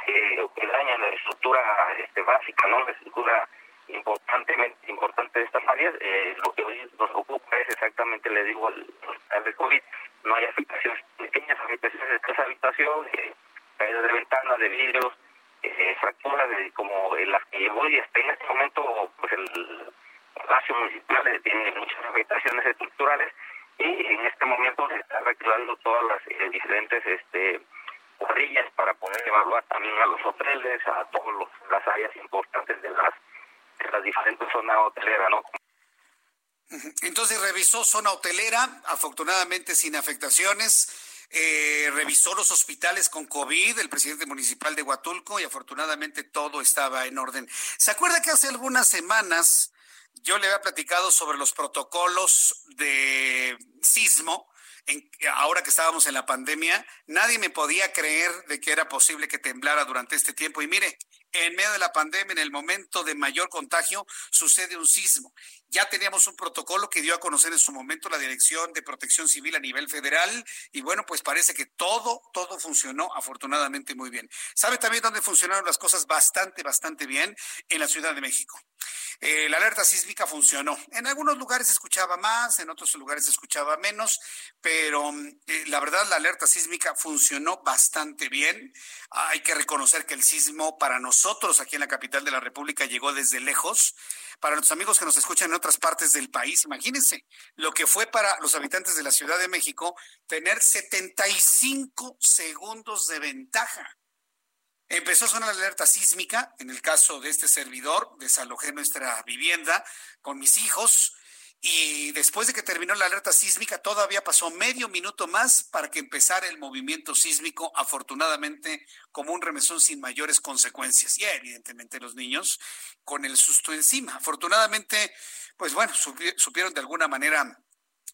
que, dañan la estructura este, básica, ¿no? La estructura importantemente importante de estas áreas. Eh, lo que hoy nos ocupa es exactamente, le digo, al, al COVID, no hay afectaciones, pequeñas afectaciones de esta habitación, eh, caídas de ventanas, de vidrios, eh, fracturas de, como las que llevó y hasta en este momento pues el Palacio Municipal tiene muchas afectaciones estructurales y en este momento se está reactivando todas las eh, diferentes este cuadrillas para poder evaluar también a los hoteles, a todas las áreas importantes de las, de las diferentes zonas hoteleras, ¿no? Entonces revisó zona hotelera, afortunadamente sin afectaciones. Eh, revisó los hospitales con COVID, el presidente municipal de Huatulco, y afortunadamente todo estaba en orden. ¿Se acuerda que hace algunas semanas yo le había platicado sobre los protocolos de sismo? En, ahora que estábamos en la pandemia, nadie me podía creer de que era posible que temblara durante este tiempo. Y mire, en medio de la pandemia, en el momento de mayor contagio, sucede un sismo. Ya teníamos un protocolo que dio a conocer en su momento la Dirección de Protección Civil a nivel federal y bueno, pues parece que todo, todo funcionó afortunadamente muy bien. ¿Sabe también dónde funcionaron las cosas bastante, bastante bien? En la Ciudad de México. Eh, la alerta sísmica funcionó. En algunos lugares se escuchaba más, en otros lugares se escuchaba menos, pero eh, la verdad la alerta sísmica funcionó bastante bien. Hay que reconocer que el sismo para nosotros aquí en la capital de la República llegó desde lejos. Para nuestros amigos que nos escuchan en otras partes del país, imagínense lo que fue para los habitantes de la Ciudad de México tener 75 segundos de ventaja. Empezó a sonar la alerta sísmica. En el caso de este servidor, desalojé nuestra vivienda con mis hijos. Y después de que terminó la alerta sísmica, todavía pasó medio minuto más para que empezara el movimiento sísmico, afortunadamente como un remesón sin mayores consecuencias. Y evidentemente los niños con el susto encima. Afortunadamente, pues bueno, supieron de alguna manera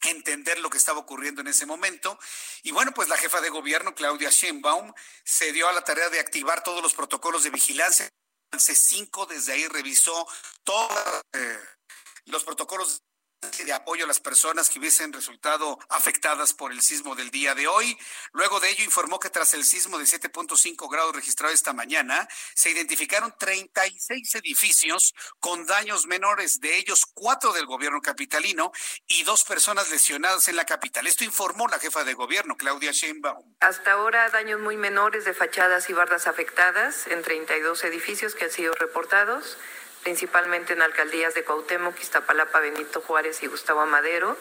entender lo que estaba ocurriendo en ese momento. Y bueno, pues la jefa de gobierno, Claudia Sheinbaum, se dio a la tarea de activar todos los protocolos de vigilancia. C5 desde ahí revisó todos eh, los protocolos de apoyo a las personas que hubiesen resultado afectadas por el sismo del día de hoy. Luego de ello informó que tras el sismo de 7.5 grados registrado esta mañana, se identificaron 36 edificios con daños menores, de ellos cuatro del gobierno capitalino y dos personas lesionadas en la capital. Esto informó la jefa de gobierno, Claudia Sheinbaum. Hasta ahora daños muy menores de fachadas y bardas afectadas en 32 edificios que han sido reportados principalmente en alcaldías de Cuauhtémoc, Iztapalapa, Benito Juárez y Gustavo Amadero.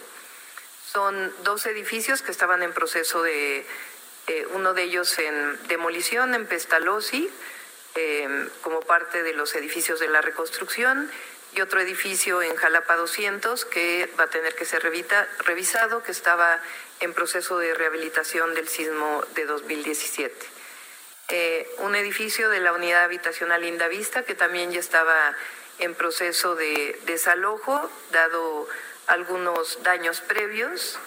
Son dos edificios que estaban en proceso de, eh, uno de ellos en demolición en Pestalozzi, em, como parte de los edificios de la reconstrucción, y otro edificio en Jalapa 200 que va a tener que ser revisado, que estaba en proceso de rehabilitación del sismo de 2017. Eh, un edificio de la unidad habitacional Vista que también ya estaba en proceso de desalojo, dado algunos daños previos,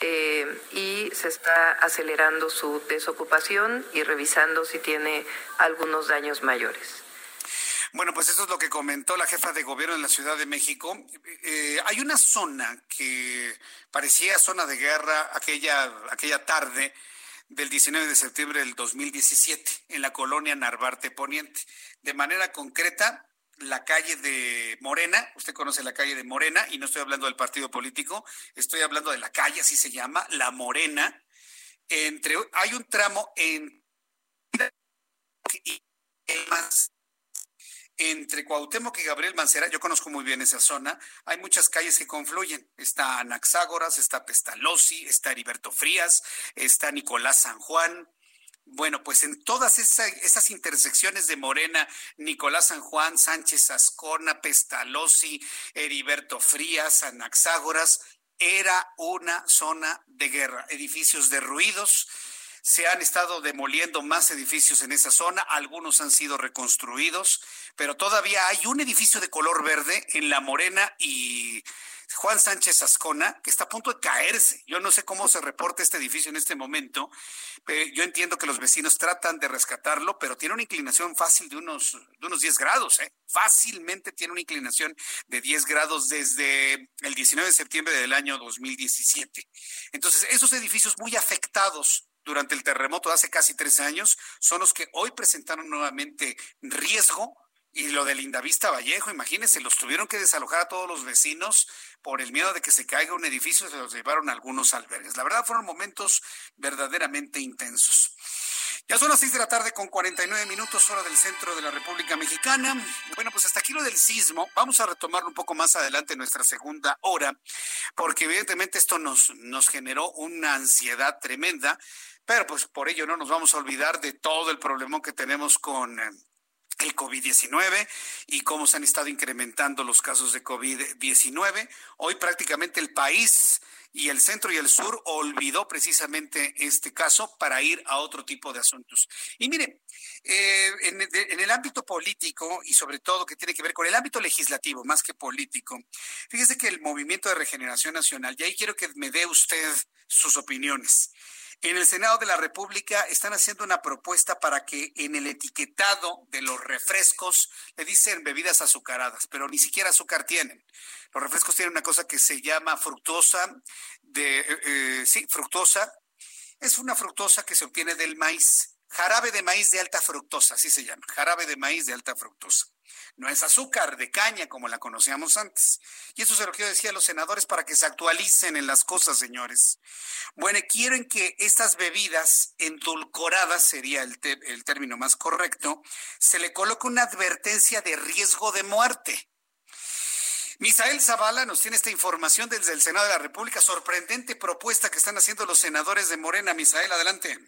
eh, y se está acelerando su desocupación y revisando si tiene algunos daños mayores. Bueno, pues eso es lo que comentó la jefa de gobierno en la Ciudad de México. Eh, hay una zona que parecía zona de guerra aquella, aquella tarde del 19 de septiembre del 2017 en la colonia Narvarte Poniente. De manera concreta, la calle de Morena, usted conoce la calle de Morena y no estoy hablando del partido político, estoy hablando de la calle, así se llama, La Morena. Entre, hay un tramo en entre Cuauhtémoc y Gabriel Mancera, yo conozco muy bien esa zona, hay muchas calles que confluyen. Está Anaxágoras, está Pestalozzi, está Heriberto Frías, está Nicolás San Juan. Bueno, pues en todas esas intersecciones de Morena, Nicolás San Juan, Sánchez Ascona, Pestalozzi, Heriberto Frías, Anaxágoras, era una zona de guerra, edificios derruidos, se han estado demoliendo más edificios en esa zona, algunos han sido reconstruidos, pero todavía hay un edificio de color verde en La Morena y Juan Sánchez Ascona, que está a punto de caerse. Yo no sé cómo se reporta este edificio en este momento. Pero yo entiendo que los vecinos tratan de rescatarlo, pero tiene una inclinación fácil de unos, de unos 10 grados. ¿eh? Fácilmente tiene una inclinación de 10 grados desde el 19 de septiembre del año 2017. Entonces, esos edificios muy afectados durante el terremoto de hace casi tres años son los que hoy presentaron nuevamente riesgo. Y lo de Lindavista Vallejo, imagínense, los tuvieron que desalojar a todos los vecinos por el miedo de que se caiga un edificio, se los llevaron algunos albergues. La verdad fueron momentos verdaderamente intensos. Ya son las seis de la tarde con 49 minutos hora del centro de la República Mexicana. Bueno, pues hasta aquí lo del sismo. Vamos a retomarlo un poco más adelante nuestra segunda hora, porque evidentemente esto nos, nos generó una ansiedad tremenda pero pues por ello no nos vamos a olvidar de todo el problema que tenemos con eh, el COVID-19 y cómo se han estado incrementando los casos de COVID-19. Hoy prácticamente el país y el centro y el sur olvidó precisamente este caso para ir a otro tipo de asuntos. Y mire, eh, en, en, el ámbito político y sobre todo que tiene que ver con el ámbito legislativo más que político, fíjese que el Movimiento de Regeneración Nacional, y ahí quiero que me dé usted sus opiniones. En el Senado de la República están haciendo una propuesta para que en el etiquetado de los refrescos le dicen bebidas azucaradas, pero ni siquiera azúcar tienen. Los refrescos tienen una cosa que se llama fructosa, de, eh, eh, sí, fructosa. Es una fructosa que se obtiene del maíz. Jarabe de maíz de alta fructosa, así se llama. Jarabe de maíz de alta fructosa. No es azúcar de caña como la conocíamos antes. Y eso se lo quiero decir a los senadores para que se actualicen en las cosas, señores. Bueno, quieren que estas bebidas endulcoradas, sería el, el término más correcto, se le coloque una advertencia de riesgo de muerte. Misael Zavala nos tiene esta información desde el Senado de la República. Sorprendente propuesta que están haciendo los senadores de Morena. Misael, adelante.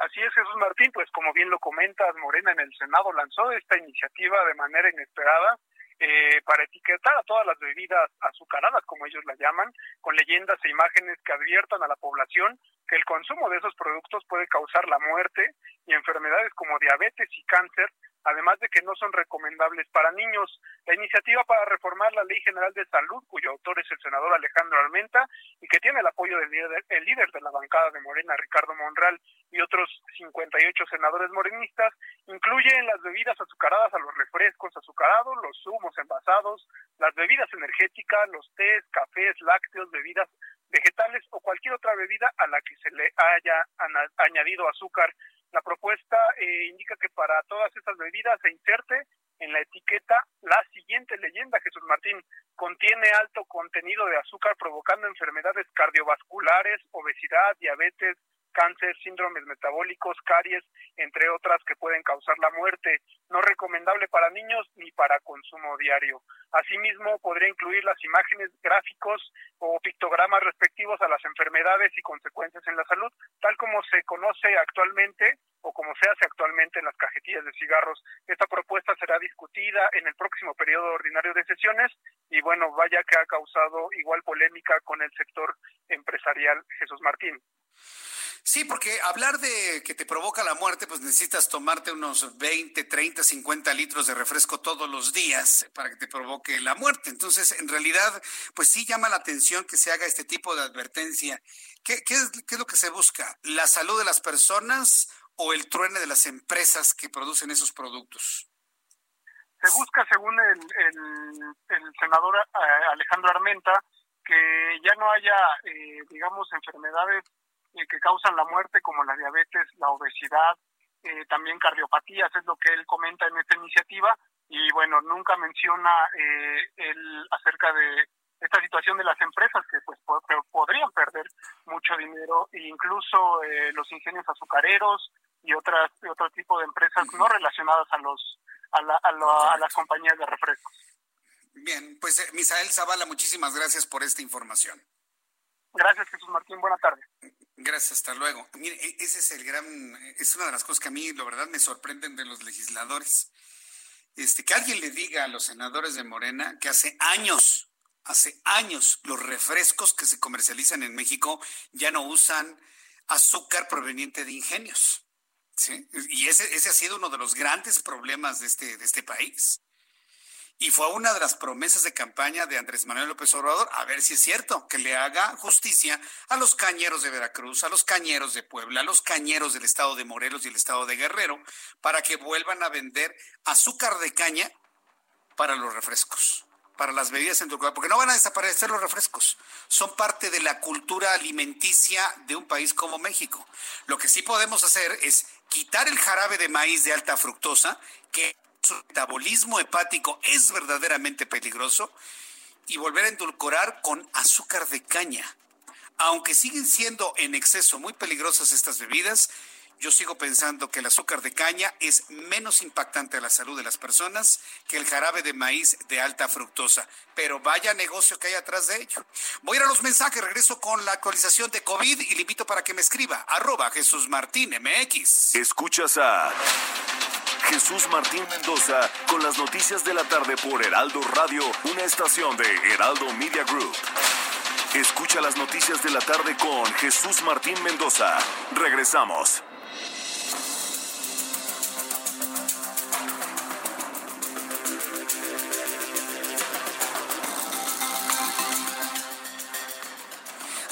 Así es, Jesús Martín, pues como bien lo comentas, Morena en el Senado lanzó esta iniciativa de manera inesperada eh, para etiquetar a todas las bebidas azucaradas, como ellos la llaman, con leyendas e imágenes que adviertan a la población que el consumo de esos productos puede causar la muerte y enfermedades como diabetes y cáncer, además de que no son recomendables para niños. La iniciativa para reformar la Ley General de Salud, cuyo autor es el senador Alejandro Armenta y que tiene el apoyo del líder, de la bancada de Morena, Ricardo Monral, y otros 58 senadores morenistas, incluye en las bebidas azucaradas a los refrescos azucarados, los zumos envasados, las bebidas energéticas, los tés, cafés, lácteos, bebidas vegetales o cualquier otra bebida a la que se le haya añadido azúcar indica que para todas estas bebidas se inserte en la etiqueta la siguiente leyenda, Jesús Martín, contiene alto contenido de azúcar provocando enfermedades cardiovasculares, obesidad, diabetes, cáncer, síndromes metabólicos, caries, entre otras que pueden causar la muerte. No recomendable para niños ni para consumo diario. Asimismo, podría incluir las imágenes, gráficos o pictogramas respectivos a las enfermedades y consecuencias en la salud, tal como se conoce actualmente como se hace actualmente en las cajetillas de cigarros. Esta propuesta será discutida en el próximo periodo ordinario de sesiones y bueno, vaya que ha causado igual polémica con el sector empresarial Jesús Martín. Sí, porque hablar de que te provoca la muerte, pues necesitas tomarte unos 20, 30, 50 litros de refresco todos los días para que te provoque la muerte. Entonces, en realidad, pues sí llama la atención que se haga este tipo de advertencia. ¿Qué, es, qué es, lo que se busca? ¿La salud de las personas o el truene de las empresas que producen esos productos? Se busca, según el, senador eh, Alejandro Armenta, que ya no haya, eh, digamos, enfermedades eh, que causan la muerte, como la diabetes, la obesidad, eh, también cardiopatías, es lo que él comenta en esta iniciativa. Y bueno, nunca menciona él acerca de esta situación de las empresas que pues podrían perder mucho dinero e incluso los ingenios azucareros y otras otro tipo de empresas no relacionadas a los a, la, a, las compañías de refrescos. Bien, pues eh, Misael Zavala, muchísimas gracias por esta información. Gracias, Jesús Martín. Buena tarde. Gracias, hasta luego. Mire, e, ese es el gran, es una de las cosas que a mí, la verdad, me sorprenden de los legisladores. Este, que alguien le diga a los senadores de Morena que hace años, hace años, los refrescos que se comercializan en México ya no usan azúcar proveniente de ingenios. Y ese, ese ha sido uno de los grandes problemas de este, de este país. Y fue una de las promesas de campaña de Andrés Manuel López Obrador, a ver si es cierto, que le haga justicia a los cañeros de Veracruz, a los cañeros de Puebla, a los cañeros del estado de Morelos y el estado de Guerrero, para que vuelvan a vender azúcar de caña para los refrescos, para las bebidas endulcoradas, porque no van a desaparecer los refrescos, son parte de la cultura alimenticia de un país como México. Lo que sí podemos hacer es quitar el jarabe de maíz de alta fructosa, que su metabolismo hepático es verdaderamente peligroso y volver a endulcorar con azúcar de caña. Aunque siguen siendo en exceso muy peligrosas estas bebidas, yo sigo pensando que el azúcar de caña es menos impactante a la salud de las personas que el jarabe de maíz de alta fructosa. Pero vaya negocio que hay atrás de ello. Voy a ir a los mensajes, regreso con la actualización de COVID y le invito para que me escriba. Arroba Jesús Martín MX. Escuchas a Jesús Martín Mendoza con las noticias de la tarde por Heraldo Radio, una estación de Heraldo Media Group. Escucha las noticias de la tarde con Jesús Martín Mendoza. Regresamos.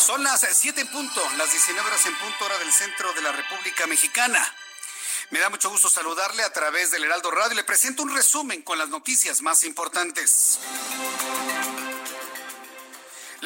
Son las 7 en punto, las 19 horas en punto hora del centro de la República Mexicana. Me da mucho gusto saludarle a través del Heraldo Radio. Le presento un resumen con las noticias más importantes.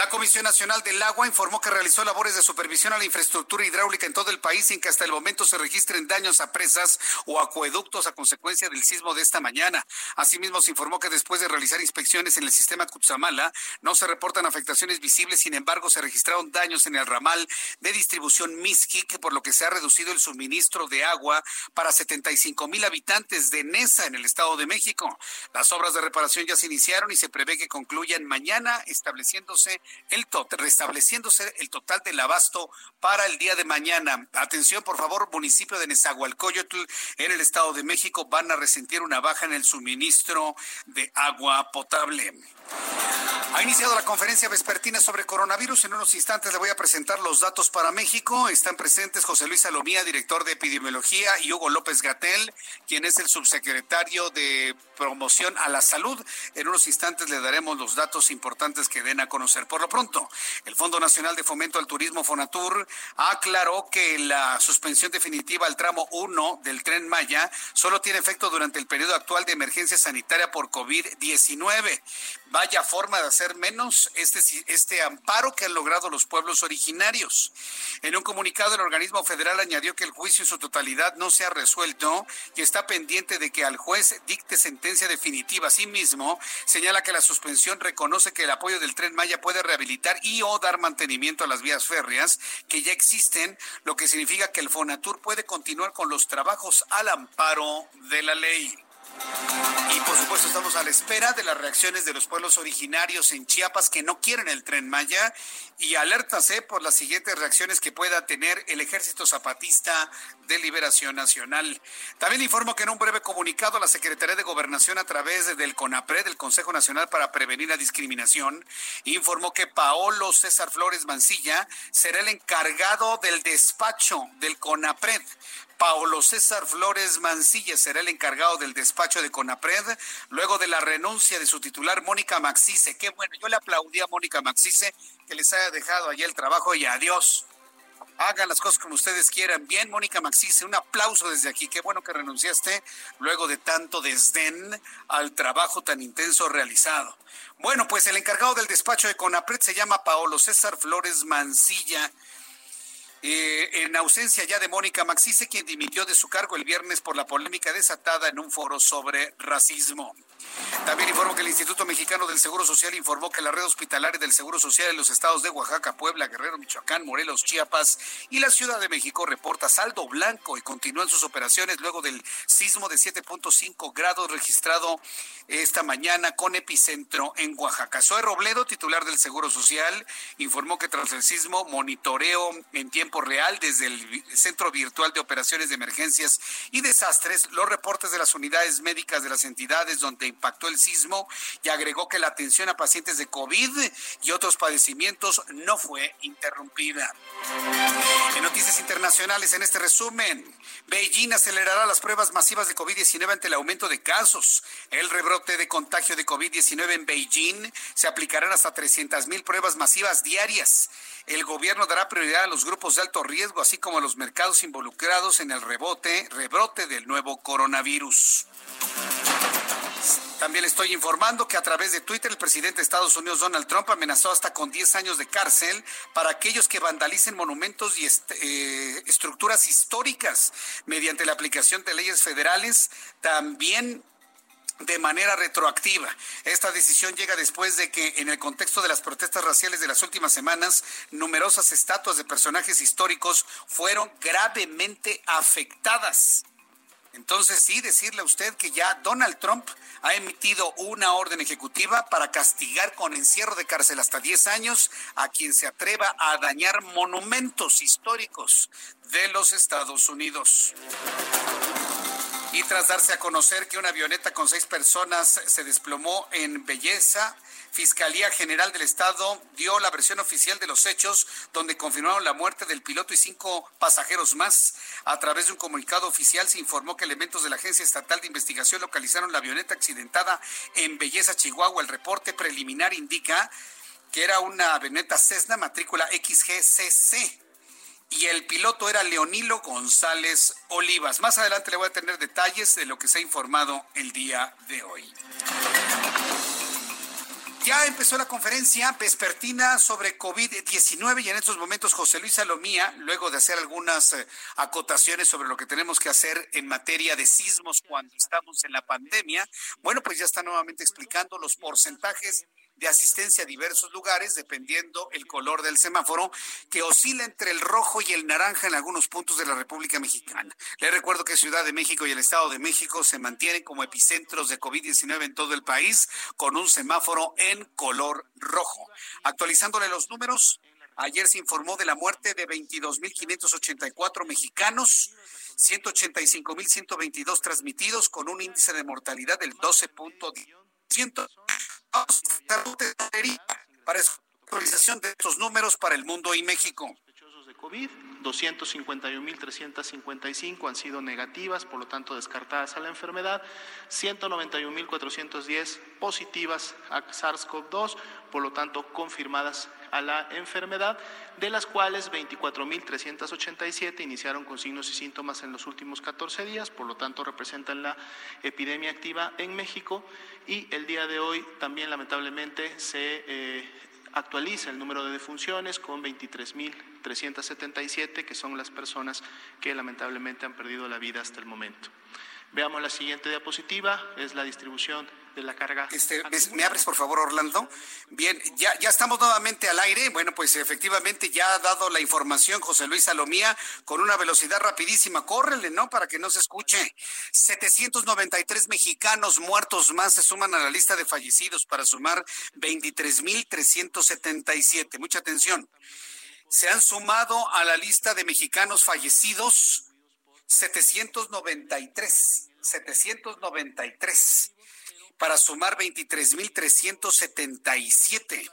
La Comisión Nacional del Agua informó que realizó labores de supervisión a la infraestructura hidráulica en todo el país sin que hasta el momento se registren daños a presas o acueductos a consecuencia del sismo de esta mañana. Asimismo, se informó que después de realizar inspecciones en el sistema Cutzamala, no se reportan afectaciones visibles, sin embargo, se registraron daños en el ramal de distribución Mixquic, por lo que se ha reducido el suministro de agua para 75 mil habitantes de Nesa en el Estado de México. Las obras de reparación ya se iniciaron y se prevé que concluyan mañana, estableciéndose el restableciéndose el total del abasto para el día de mañana. Atención, por favor, municipio de Nezahualcóyotl en el Estado de México van a resentir una baja en el suministro de agua potable. Ha iniciado la conferencia vespertina sobre coronavirus. En unos instantes le voy a presentar los datos para México. Están presentes José Luis Salomía, director de epidemiología, y Hugo López Gatel, quien es el subsecretario de promoción a la salud. En unos instantes le daremos los datos importantes que den a conocer. Por lo pronto, el Fondo Nacional de Fomento al Turismo Fonatur aclaró que la suspensión definitiva al tramo 1 del tren Maya solo tiene efecto durante el periodo actual de emergencia sanitaria por COVID-19 vaya forma de hacer menos este, este amparo que han logrado los pueblos originarios. En un comunicado, el organismo federal añadió que el juicio en su totalidad no se ha resuelto y está pendiente de que al juez dicte sentencia definitiva. Asimismo, señala que la suspensión reconoce que el apoyo del tren Maya puede rehabilitar y o dar mantenimiento a las vías férreas que ya existen, lo que significa que el Fonatur puede continuar con los trabajos al amparo de la ley. Y por supuesto estamos a la espera de las reacciones de los pueblos originarios en Chiapas que no quieren el tren Maya y alértase por las siguientes reacciones que pueda tener el Ejército Zapatista de Liberación Nacional. También informo que en un breve comunicado la Secretaría de Gobernación a través del CONAPRED, del Consejo Nacional para Prevenir la Discriminación, informó que Paolo César Flores Mancilla será el encargado del despacho del CONAPRED Paulo César Flores Mancilla será el encargado del despacho de CONAPRED luego de la renuncia de su titular Mónica Maxice. Qué bueno, yo le aplaudí a Mónica Maxice que les haya dejado allí el trabajo y adiós. Hagan las cosas como ustedes quieran. Bien, Mónica Maxice, un aplauso desde aquí. Qué bueno que renunciaste luego de tanto desdén al trabajo tan intenso realizado. Bueno, pues el encargado del despacho de CONAPRED se llama Paolo César Flores Mancilla. Eh, en ausencia ya de Mónica Maxice, quien dimitió de su cargo el viernes por la polémica desatada en un foro sobre racismo. También informo que el Instituto Mexicano del Seguro Social informó que la red hospitalaria del Seguro Social en los estados de Oaxaca, Puebla, Guerrero, Michoacán, Morelos, Chiapas y la Ciudad de México reporta saldo blanco y continúan sus operaciones luego del sismo de 7.5 grados registrado esta mañana con epicentro en Oaxaca. Soy Robledo, titular del Seguro Social, informó que tras el sismo monitoreo en tiempo real desde el Centro Virtual de Operaciones de Emergencias y Desastres los reportes de las unidades médicas de las entidades donde impactó el sismo y agregó que la atención a pacientes de COVID y otros padecimientos no fue interrumpida. En noticias internacionales, en este resumen, Beijing acelerará las pruebas masivas de COVID-19 ante el aumento de casos. El rebrote de contagio de COVID-19 en Beijing se aplicarán hasta 300 mil pruebas masivas diarias. El gobierno dará prioridad a los grupos de alto riesgo, así como a los mercados involucrados en el rebote, rebrote del nuevo coronavirus. También estoy informando que a través de Twitter el presidente de Estados Unidos Donald Trump amenazó hasta con 10 años de cárcel para aquellos que vandalicen monumentos y eh, estructuras históricas mediante la aplicación de leyes federales. También de manera retroactiva. Esta decisión llega después de que, en el contexto de las protestas raciales de las últimas semanas, numerosas estatuas de personajes históricos fueron gravemente afectadas. Entonces, sí, decirle a usted que ya Donald Trump ha emitido una orden ejecutiva para castigar con encierro de cárcel hasta 10 años a quien se atreva a dañar monumentos históricos de los Estados Unidos. Y tras darse a conocer que una avioneta con seis personas se desplomó en Belleza, Fiscalía General del Estado dio la versión oficial de los hechos, donde confirmaron la muerte del piloto y cinco pasajeros más. A través de un comunicado oficial se informó que elementos de la Agencia Estatal de Investigación localizaron la avioneta accidentada en Belleza, Chihuahua. El reporte preliminar indica que era una avioneta Cessna matrícula XGCC y el piloto era Leonilo González Olivas. Más adelante le voy a tener detalles de lo que se ha informado el día de hoy. Ya empezó la conferencia vespertina sobre COVID-19 y en estos momentos José Luis Salomía, luego de hacer algunas eh, acotaciones sobre lo que tenemos que hacer en materia de sismos cuando estamos en la pandemia, bueno, pues ya está nuevamente explicando los porcentajes de asistencia a diversos lugares, dependiendo el color del semáforo, que oscila entre el rojo y el naranja en algunos puntos de la República Mexicana. Le recuerdo que Ciudad de México y el Estado de México se mantienen como epicentros de COVID-19 en todo el país, con un semáforo en color rojo. Actualizándole los números, ayer se informó de la muerte de 22.584 mexicanos. 185.122 transmitidos con un índice de mortalidad del 12.10% para actualización de estos números para el mundo y México. De COVID, 251.355 han sido negativas, por lo tanto descartadas a la enfermedad, 191.410 positivas a SARS-CoV-2, por lo tanto confirmadas a la enfermedad, de las cuales 24.387 iniciaron con signos y síntomas en los últimos 14 días, por lo tanto representan la epidemia activa en México. Y el día de hoy también lamentablemente se eh, actualiza el número de defunciones con 23.377, que son las personas que lamentablemente han perdido la vida hasta el momento. Veamos la siguiente diapositiva, es la distribución de la carga. Este, ¿Me abres, por favor, Orlando? Bien, ya, ya estamos nuevamente al aire. Bueno, pues efectivamente ya ha dado la información José Luis Salomía con una velocidad rapidísima. Córrele, ¿no? Para que no se escuche. 793 mexicanos muertos más se suman a la lista de fallecidos para sumar 23.377. Mucha atención. Se han sumado a la lista de mexicanos fallecidos 793, 793, para sumar 23.377.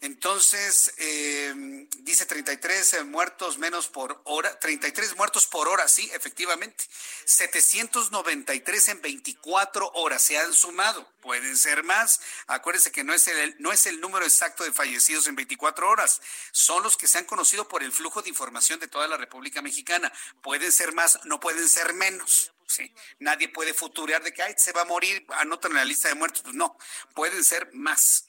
Entonces, eh, dice 33 eh, muertos menos por hora, 33 muertos por hora, sí, efectivamente. 793 en 24 horas se han sumado. Pueden ser más. Acuérdense que no es, el, no es el número exacto de fallecidos en 24 horas. Son los que se han conocido por el flujo de información de toda la República Mexicana. Pueden ser más, no pueden ser menos. Sí. Nadie puede futurear de que Ay, se va a morir, anotan en la lista de muertos. Pues no, pueden ser más.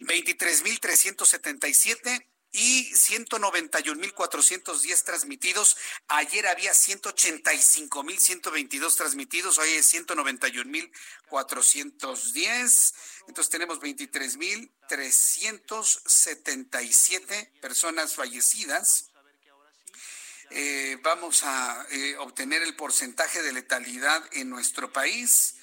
23.377 y 191.410 transmitidos. Ayer había 185.122 transmitidos, hoy es 191.410. Entonces tenemos 23.377 personas fallecidas. Eh, vamos a eh, obtener el porcentaje de letalidad en nuestro país.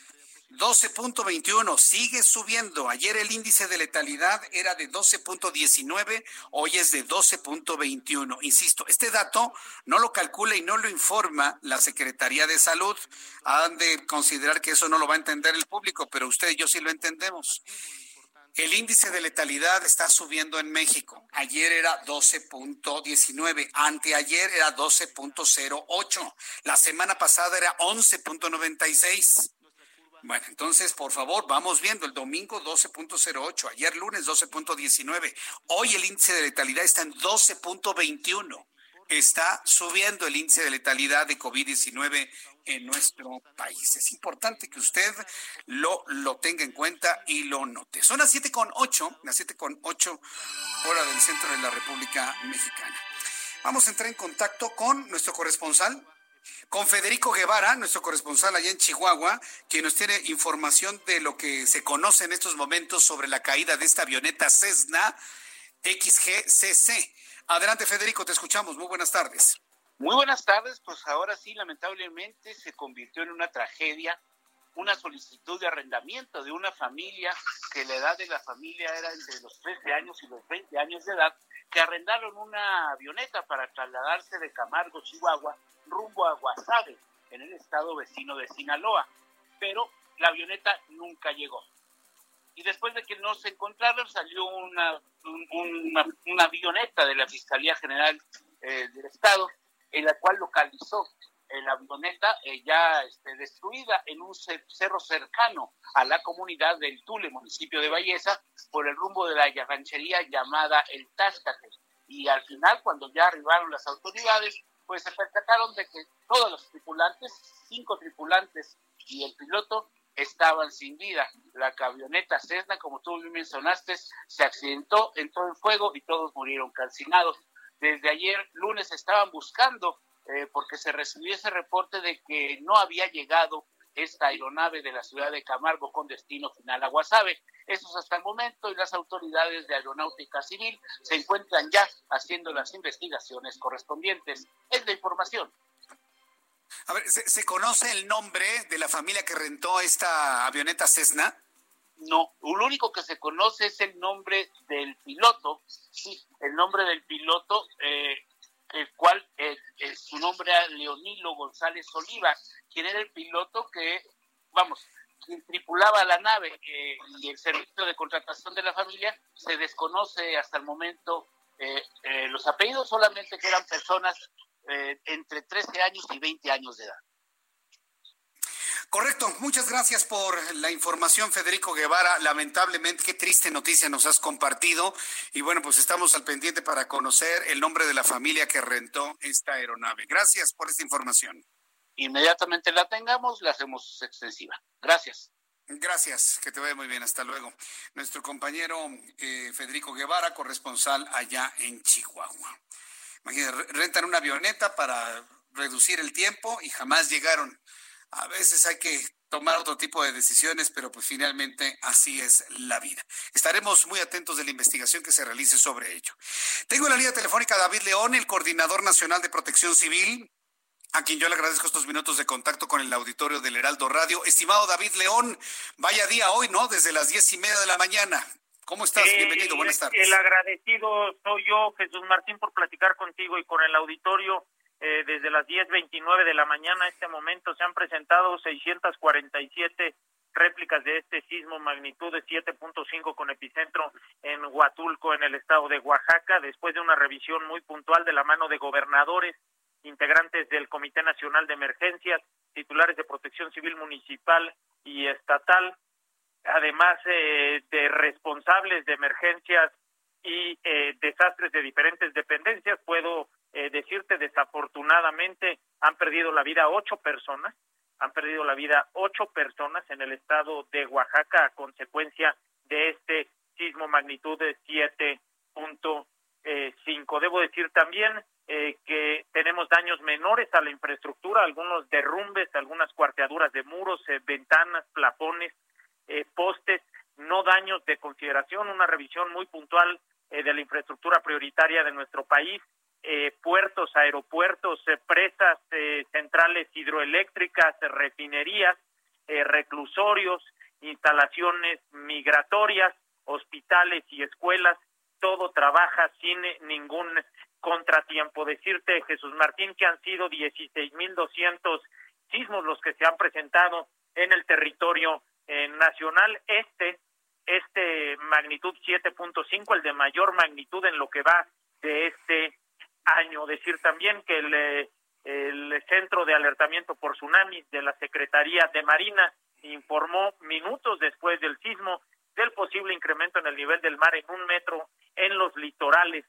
12.21, sigue subiendo. Ayer el índice de letalidad era de 12.19, hoy es de 12.21. Insisto, este dato no lo calcula y no lo informa la Secretaría de Salud. Han de considerar que eso no lo va a entender el público, pero usted y yo sí lo entendemos. El índice de letalidad está subiendo en México. Ayer era 12.19, anteayer era 12.08, la semana pasada era 11.96. Bueno, entonces, por favor, vamos viendo. El domingo 12.08, ayer lunes 12.19. Hoy el índice de letalidad está en 12.21. Está subiendo el índice de letalidad de COVID-19 en nuestro país. Es importante que usted lo, lo tenga en cuenta y lo note. Son las 7.8, las 7.8 hora del centro de la República Mexicana. Vamos a entrar en contacto con nuestro corresponsal, con Federico Guevara, nuestro corresponsal allá en Chihuahua, quien nos tiene información de lo que se conoce en estos momentos sobre la caída de esta avioneta Cessna XGCC. Adelante, Federico, te escuchamos. Muy buenas tardes. Muy buenas tardes, pues ahora sí, lamentablemente se convirtió en una tragedia, una solicitud de arrendamiento de una familia que la edad de la familia era entre los 13 años y los 20 años de edad, que arrendaron una avioneta para trasladarse de Camargo, Chihuahua, rumbo a Guasave, en el estado vecino de Sinaloa, pero la avioneta nunca llegó. Y después de que no se encontraron, salió una, una, avioneta de la Fiscalía General eh, del Estado, en la cual localizó la avioneta eh, ya este, destruida en un cerro cercano a la comunidad del Tule, municipio de Valleza, por el rumbo de la ranchería llamada El Táscate. Y al final, cuando ya arribaron las autoridades, pues se percataron de que todos los tripulantes, cinco tripulantes y el piloto, estaban sin vida. La camioneta Cessna, como tú bien mencionaste, se accidentó, entró en fuego y todos murieron calcinados. Desde ayer lunes estaban buscando, eh, porque se recibió ese reporte de que no había llegado esta aeronave de la ciudad de Camargo con destino final a Guasave. Eso es hasta el momento y las autoridades de aeronáutica civil se encuentran ya haciendo las investigaciones correspondientes. Es la información. A ver, ¿se, conoce el nombre de la familia que rentó esta avioneta Cessna? No, lo único que se conoce es el nombre del piloto, sí, el nombre del piloto, eh, el cual eh, eh, su nombre era Leonilo González Oliva, quien era el piloto que, vamos, quien tripulaba la nave y el servicio de contratación de la familia, se desconoce hasta el momento los apellidos, solamente que eran personas eh, entre 13 años y 20 años de edad. Correcto, muchas gracias por la información, Federico Guevara. Lamentablemente, qué triste noticia nos has compartido. Y bueno, pues estamos al pendiente para conocer el nombre de la familia que rentó esta aeronave. Gracias por esta información. Inmediatamente la tengamos, la hacemos extensiva. Gracias. Gracias, que te vaya muy bien. Hasta luego. Nuestro compañero eh, Federico Guevara, corresponsal allá en Chihuahua. Imagínate, rentan una avioneta para reducir el tiempo y jamás llegaron. A veces hay que tomar otro tipo de decisiones, pero pues finalmente así es la vida. Estaremos muy atentos de la investigación que se realice sobre ello. Tengo en la línea telefónica a David León, el coordinador nacional de protección civil, a quien yo le agradezco estos minutos de contacto con el auditorio del Heraldo Radio. Estimado David León, vaya día hoy, ¿no? Desde las diez y media de la mañana. ¿Cómo estás? Eh, Bienvenido, buenas tardes. El agradecido soy yo, Jesús Martín, por platicar contigo y con el auditorio. Eh, desde las 10.29 de la mañana a este momento se han presentado 647 réplicas de este sismo magnitud de 7.5 con epicentro en Huatulco, en el estado de Oaxaca, después de una revisión muy puntual de la mano de gobernadores, integrantes del Comité Nacional de Emergencias, titulares de Protección Civil Municipal y Estatal, además eh, de responsables de emergencias y eh, desastres de diferentes dependencias, puedo eh, decirte desafortunadamente han perdido la vida ocho personas, han perdido la vida ocho personas en el estado de Oaxaca a consecuencia de este sismo magnitud de siete punto México. Debo decir también eh, que tenemos daños menores a la infraestructura, algunos derrumbes, algunas cuarteaduras de muros, eh, ventanas, plafones, eh, postes, no daños de consideración, una revisión muy puntual de la infraestructura prioritaria de nuestro país, puertos, aeropuertos, presas, centrales hidroeléctricas, refinerías, reclusorios, instalaciones migratorias, hospitales y escuelas, todo trabaja sin ningún contratiempo. Decirte, Jesús Martín, que han sido 16.200 sismos los que se han presentado en el territorio eh, nacional. Este, este magnitud 7.5, el de mayor magnitud en lo que va de este año. Decir también que el, eh, el Centro de Alertamiento por Tsunamis de la Secretaría de Marina informó minutos después del sismo del posible incremento en el nivel del mar en un metro en los litorales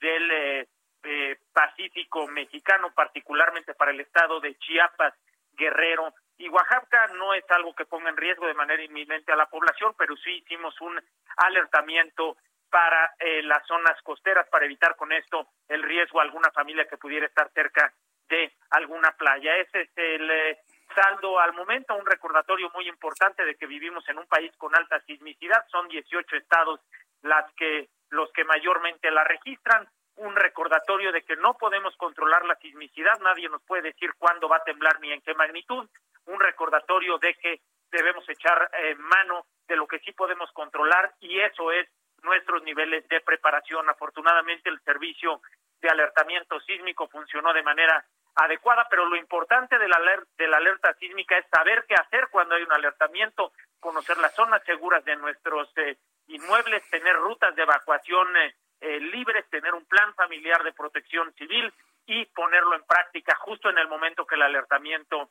del eh, eh, Pacífico mexicano, particularmente para el estado de Chiapas, Guerrero y Oaxaca. No es algo que ponga en riesgo de manera inminente a la población, pero sí hicimos un alertamiento para eh, las zonas costeras para evitar con esto el riesgo a alguna familia que pudiera estar cerca de alguna playa. Ese es el saldo al momento, un recordatorio muy importante de que vivimos en un país con alta sismicidad. Son 18 estados las que los que mayormente la registran. Un recordatorio de que no podemos controlar la sismicidad, nadie nos puede decir cuándo va a temblar ni en qué magnitud. Un recordatorio de que debemos echar eh, mano de lo que sí podemos controlar y eso es nuestros niveles de preparación. Afortunadamente el servicio de alertamiento sísmico funcionó de manera adecuada, pero lo importante de la, alerta, de la alerta sísmica es saber qué hacer cuando hay un alertamiento, conocer las zonas seguras de nuestros eh, inmuebles, tener rutas de evacuación eh, eh, libres, tener un plan familiar de protección civil y ponerlo en práctica justo en el momento que el alertamiento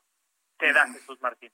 se da, Jesús Martín.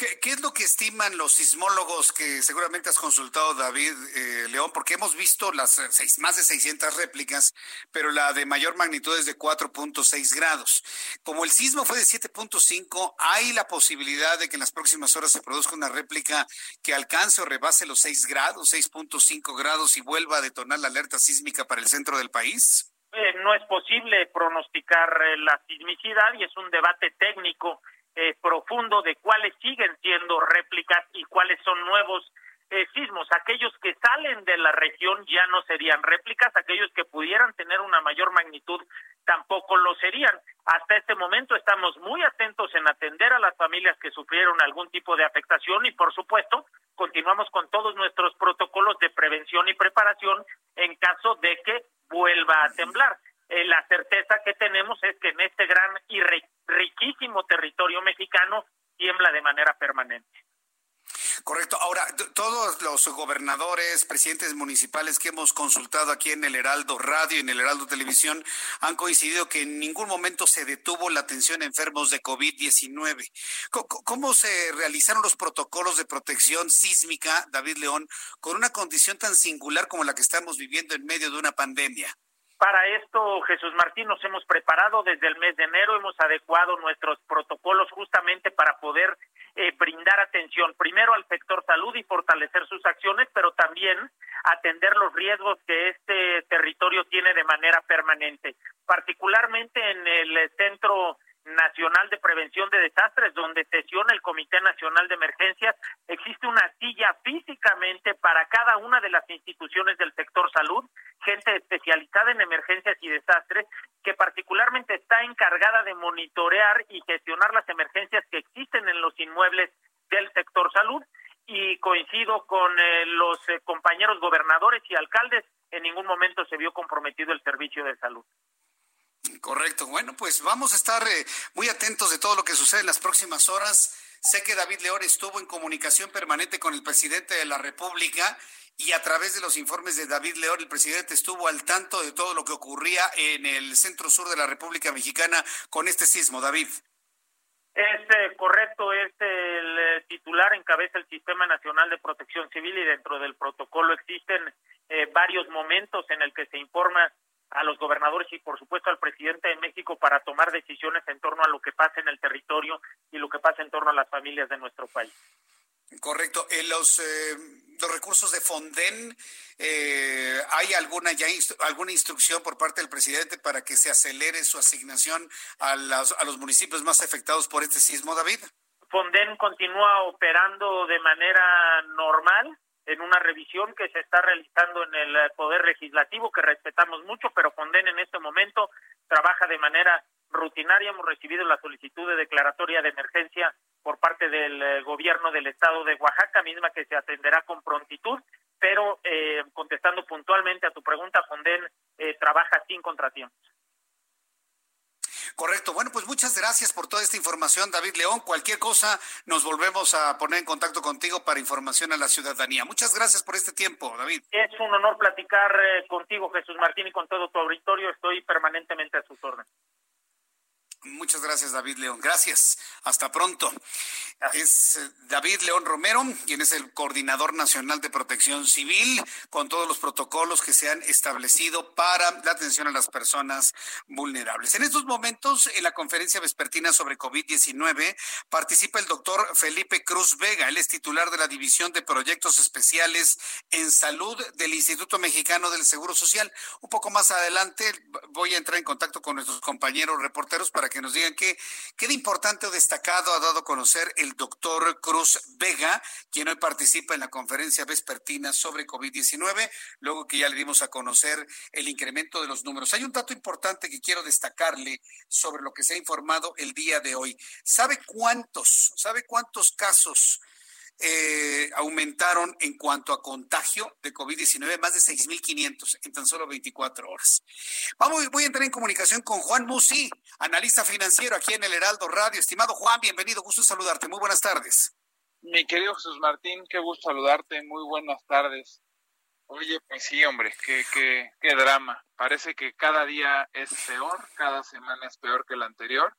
¿Qué, es lo que estiman los sismólogos que seguramente has consultado, David eh, León? Porque hemos visto las eh, seis, más de 600 réplicas, pero la de mayor magnitud es de 4.6 grados. Como el sismo fue de 7.5, ¿hay la posibilidad de que en las próximas horas se produzca una réplica que alcance o rebase los 6 grados, 6.5 grados y vuelva a detonar la alerta sísmica para el centro del país? Eh, no es posible pronosticar la sismicidad y es un debate técnico eh, profundo de cuáles siguen siendo réplicas y cuáles son nuevos eh, sismos. Aquellos que salen de la región ya no serían réplicas, aquellos que pudieran tener una mayor magnitud tampoco lo serían. Hasta este momento estamos muy atentos en atender a las familias que sufrieron algún tipo de afectación y, por supuesto, continuamos con todos nuestros protocolos de prevención y preparación en caso de que vuelva a temblar. Eh, la certeza que tenemos es que en este gran y riquísimo territorio mexicano tiembla de manera permanente. Correcto. Ahora, todos los gobernadores, presidentes municipales que hemos consultado aquí en el Heraldo Radio y en el Heraldo Televisión han coincidido que en ningún momento se detuvo la atención a enfermos de COVID-19. ¿Cómo se realizaron los protocolos de protección sísmica, David León, con una condición tan singular como la que estamos viviendo en medio de una pandemia? Para esto, Jesús Martín, nos hemos preparado desde el mes de enero, hemos adecuado nuestros protocolos justamente para poder eh, brindar atención primero al sector salud y fortalecer sus acciones, pero también atender los riesgos que este territorio tiene de manera permanente, particularmente en el centro Nacional de Prevención de Desastres, donde sesiona el Comité Nacional de Emergencias, existe una silla físicamente para cada una de las instituciones del sector salud, gente especializada en emergencias y desastres, que particularmente está encargada de monitorear y gestionar las emergencias que existen en los inmuebles del sector salud. Y coincido con eh, los eh, compañeros gobernadores y alcaldes, en ningún momento se vio comprometido el servicio de salud. Correcto. Bueno, pues vamos a estar eh, muy atentos de todo lo que sucede en las próximas horas. Sé que David León estuvo en comunicación permanente con el presidente de la República y a través de los informes de David León, el presidente estuvo al tanto de todo lo que ocurría en el centro sur de la República Mexicana con este sismo. David. Es eh, correcto, es el eh, titular, encabeza el Sistema Nacional de Protección Civil y dentro del protocolo existen varios momentos en el que se informa a los gobernadores y por supuesto al presidente de México para tomar decisiones en torno a lo que pasa en el territorio y lo que pasa en torno a las familias de nuestro país. Correcto. En los, eh, los recursos de Fonden, eh, ¿hay alguna ya alguna instrucción por parte del presidente para que se acelere su asignación a, a los municipios más afectados por este sismo, David? Fonden continúa operando de manera normal en una revisión que se está realizando en el Poder Legislativo, que respetamos mucho, pero Fonden en este momento trabaja de manera rutinaria. Hemos recibido la solicitud de declaratoria de emergencia por parte del eh, gobierno del estado de Oaxaca, misma que se atenderá con prontitud, pero eh, contestando puntualmente a tu pregunta, Fonden eh, trabaja sin contratiempos. Correcto. Bueno, pues muchas gracias por toda esta información, David León. Cualquier cosa, nos volvemos a poner en contacto contigo para información a la ciudadanía. Muchas gracias por este tiempo, David. Es un honor platicar eh, contigo, Jesús Martín, y con todo tu auditorio. Estoy permanentemente a sus órdenes. Muchas gracias, David León. Gracias. Hasta pronto. Es eh, David León Romero, quien es el coordinador nacional de protección civil, con todos los protocolos que se han establecido para la atención a las personas vulnerables. En estos momentos, en la conferencia vespertina sobre COVID-19, participa el doctor Felipe Cruz Vega. Él es titular de la División de Proyectos Especiales en Salud del Instituto Mexicano del Seguro Social. Un poco más adelante voy a entrar en contacto con nuestros compañeros reporteros para que nos digan qué, qué de importante o destacado ha dado a conocer el doctor Cruz Vega, quien hoy participa en la conferencia vespertina sobre COVID-19, luego que ya le dimos a conocer el incremento de los números. Hay un dato importante que quiero destacarle sobre lo que se ha informado el día de hoy. ¿Sabe cuántos, sabe cuántos casos eh, aumentaron en cuanto a contagio de COVID-19, más de 6.500 en tan solo 24 horas. Vamos, voy a entrar en comunicación con Juan Musi, analista financiero aquí en el Heraldo Radio. Estimado Juan, bienvenido, gusto saludarte. Muy buenas tardes. Mi querido Jesús Martín, qué gusto saludarte. Muy buenas tardes. Oye, pues sí, hombre, qué, qué, qué drama. Parece que cada día es peor, cada semana es peor que la anterior.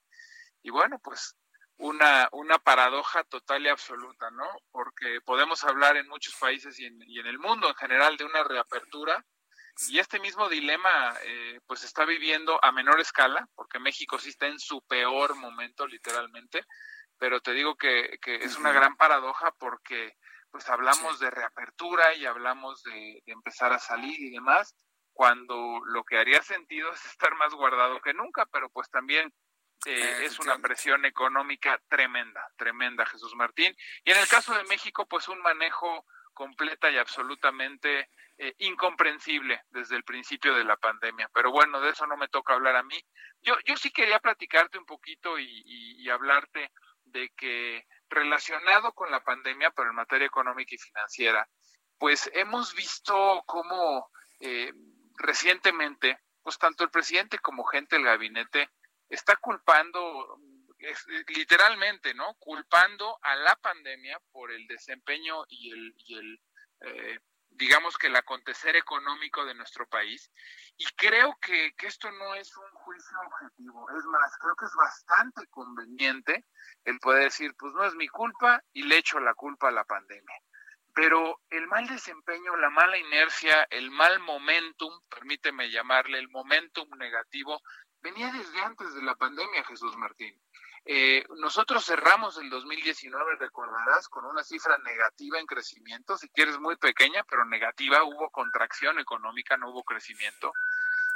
Y bueno, pues una, una paradoja total y absoluta, ¿no? Porque podemos hablar en muchos países y en, y en el mundo en general de una reapertura y este mismo dilema eh, pues está viviendo a menor escala, porque México sí está en su peor momento literalmente, pero te digo que, que es una gran paradoja porque pues hablamos de reapertura y hablamos de, de empezar a salir y demás, cuando lo que haría sentido es estar más guardado que nunca, pero pues también eh, es una presión económica tremenda, tremenda, Jesús Martín. Y en el caso de México, pues un manejo completa y absolutamente eh, incomprensible desde el principio de la pandemia. Pero bueno, de eso no me toca hablar a mí. Yo, yo sí quería platicarte un poquito y, y, hablarte de que relacionado con la pandemia, pero en materia económica y financiera, pues hemos visto cómo eh, recientemente, pues tanto el presidente como gente del gabinete está culpando literalmente, ¿no? Culpando a la pandemia por el desempeño y el, y el eh, digamos que el acontecer económico de nuestro país. Y creo que, que esto no es un juicio objetivo. Es más, creo que es bastante conveniente el poder decir, pues no es mi culpa y le echo la culpa a la pandemia. Pero el mal desempeño, la mala inercia, el mal momentum, permíteme llamarle el momentum negativo, venía desde antes de la pandemia, Jesús Martín. Eh, nosotros cerramos el 2019, recordarás, con una cifra negativa en crecimiento, si quieres muy pequeña, pero negativa, hubo contracción económica, no hubo crecimiento.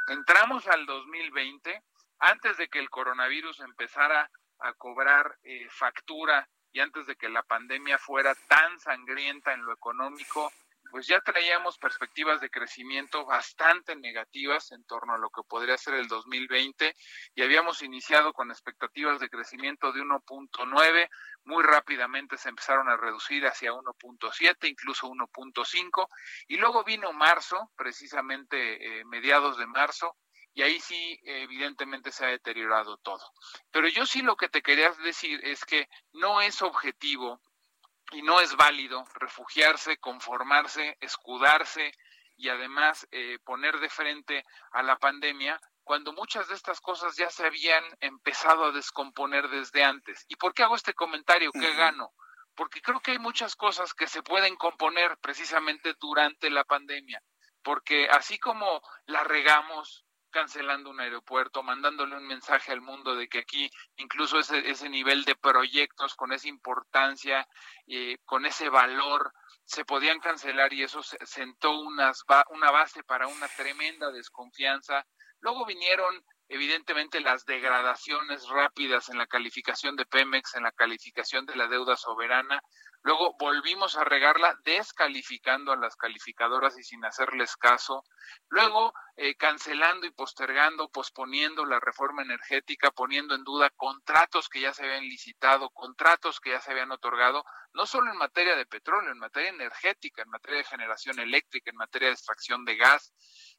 Entramos al 2020, antes de que el coronavirus empezara a cobrar eh, factura y antes de que la pandemia fuera tan sangrienta en lo económico, pues ya traíamos perspectivas de crecimiento bastante negativas en torno a lo que podría ser el 2020 y habíamos iniciado con expectativas de crecimiento de 1.9, muy rápidamente se empezaron a reducir hacia 1.7, incluso 1.5 y luego vino marzo, precisamente eh, mediados de marzo, y ahí sí evidentemente se ha deteriorado todo. Pero yo sí lo que te quería decir es que no es objetivo y no es válido refugiarse, conformarse, escudarse y además eh, poner de frente a la pandemia cuando muchas de estas cosas ya se habían empezado a descomponer desde antes. ¿Y por qué hago este comentario? ¿Qué gano? Porque creo que hay muchas cosas que se pueden componer precisamente durante la pandemia, porque así como la regamos cancelando un aeropuerto, mandándole un mensaje al mundo de que aquí incluso ese, ese nivel de proyectos con esa importancia, eh, con ese valor se podían cancelar y eso sentó unas una base para una tremenda desconfianza. Luego vinieron evidentemente las degradaciones rápidas en la calificación de Pemex, en la calificación de la deuda soberana. Luego volvimos a regarla descalificando a las calificadoras y sin hacerles caso. Luego eh, cancelando y postergando, posponiendo la reforma energética, poniendo en duda contratos que ya se habían licitado, contratos que ya se habían otorgado, no solo en materia de petróleo, en materia energética, en materia de generación eléctrica, en materia de extracción de gas.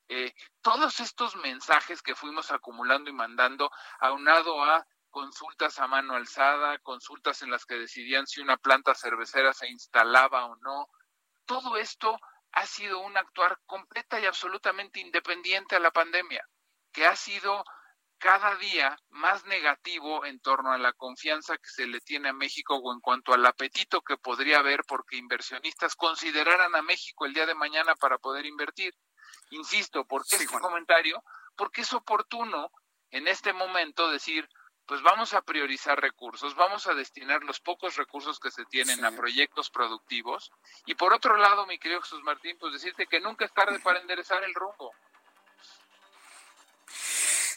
Eh, todos estos mensajes que fuimos acumulando y mandando, aunado a consultas a mano alzada, consultas en las que decidían si una planta cervecera se instalaba o no, todo esto ha sido un actuar completa y absolutamente independiente a la pandemia, que ha sido cada día más negativo en torno a la confianza que se le tiene a México o en cuanto al apetito que podría haber porque inversionistas consideraran a México el día de mañana para poder invertir. Insisto, ¿por qué este comentario? Porque es oportuno en este momento decir, pues vamos a priorizar recursos, vamos a destinar los pocos recursos que se tienen a proyectos productivos. Y por otro lado, mi querido Jesús Martín, pues decirte que nunca es tarde para enderezar el rumbo.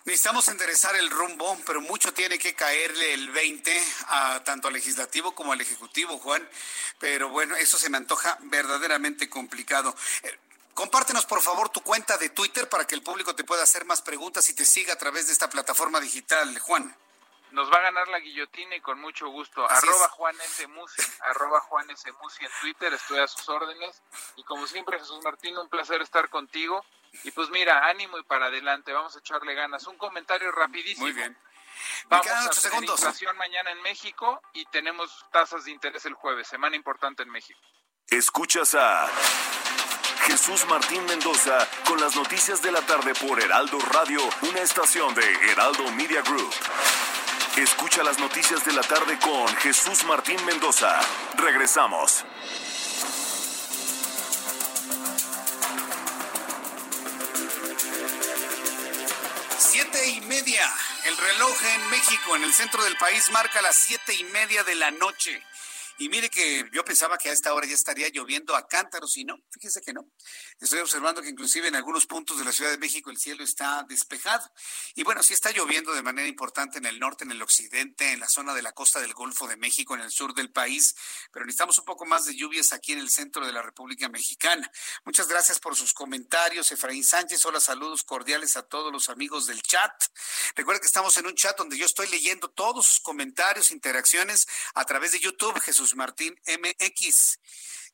Necesitamos enderezar el rumbo, pero mucho tiene que caerle el 20 a tanto al legislativo como al ejecutivo, Juan. Pero bueno, eso se me antoja verdaderamente complicado. Eh, Compártenos, por favor, tu cuenta de Twitter para que el público te pueda hacer más preguntas y te siga a través de esta plataforma digital, Juan. Nos va a ganar la guillotina y con mucho gusto. arroba Juan S. Musi, arroba Juan S. Musi en Twitter, estoy a sus órdenes. Y como siempre, Jesús Martín, un placer estar contigo. Y pues mira, ánimo y para adelante, vamos a echarle ganas. Un comentario rapidísimo. Muy bien. Vamos a tener inflación mañana en México y tenemos tasas de interés el jueves, semana importante en México. Escuchas a Jesús Martín Mendoza con las noticias de la tarde por Heraldo Radio, una estación de Heraldo Media Group. Escucha las noticias de la tarde con Jesús Martín Mendoza. Regresamos. Siete y media. El reloj en México, en el centro del país, marca las siete y media de la noche. Y mire que yo pensaba que a esta hora ya estaría lloviendo a cántaros y no, fíjese que no. Estoy observando que inclusive en algunos puntos de la Ciudad de México el cielo está despejado. Y bueno, sí está lloviendo de manera importante en el norte, en el occidente, en la zona de la costa del Golfo de México, en el sur del país, pero necesitamos un poco más de lluvias aquí en el centro de la República Mexicana. Muchas gracias por sus comentarios, Efraín Sánchez. Hola, saludos cordiales a todos los amigos del chat. Recuerda que estamos en un chat donde yo estoy leyendo todos sus comentarios, interacciones a través de YouTube, Jesús Martín MX.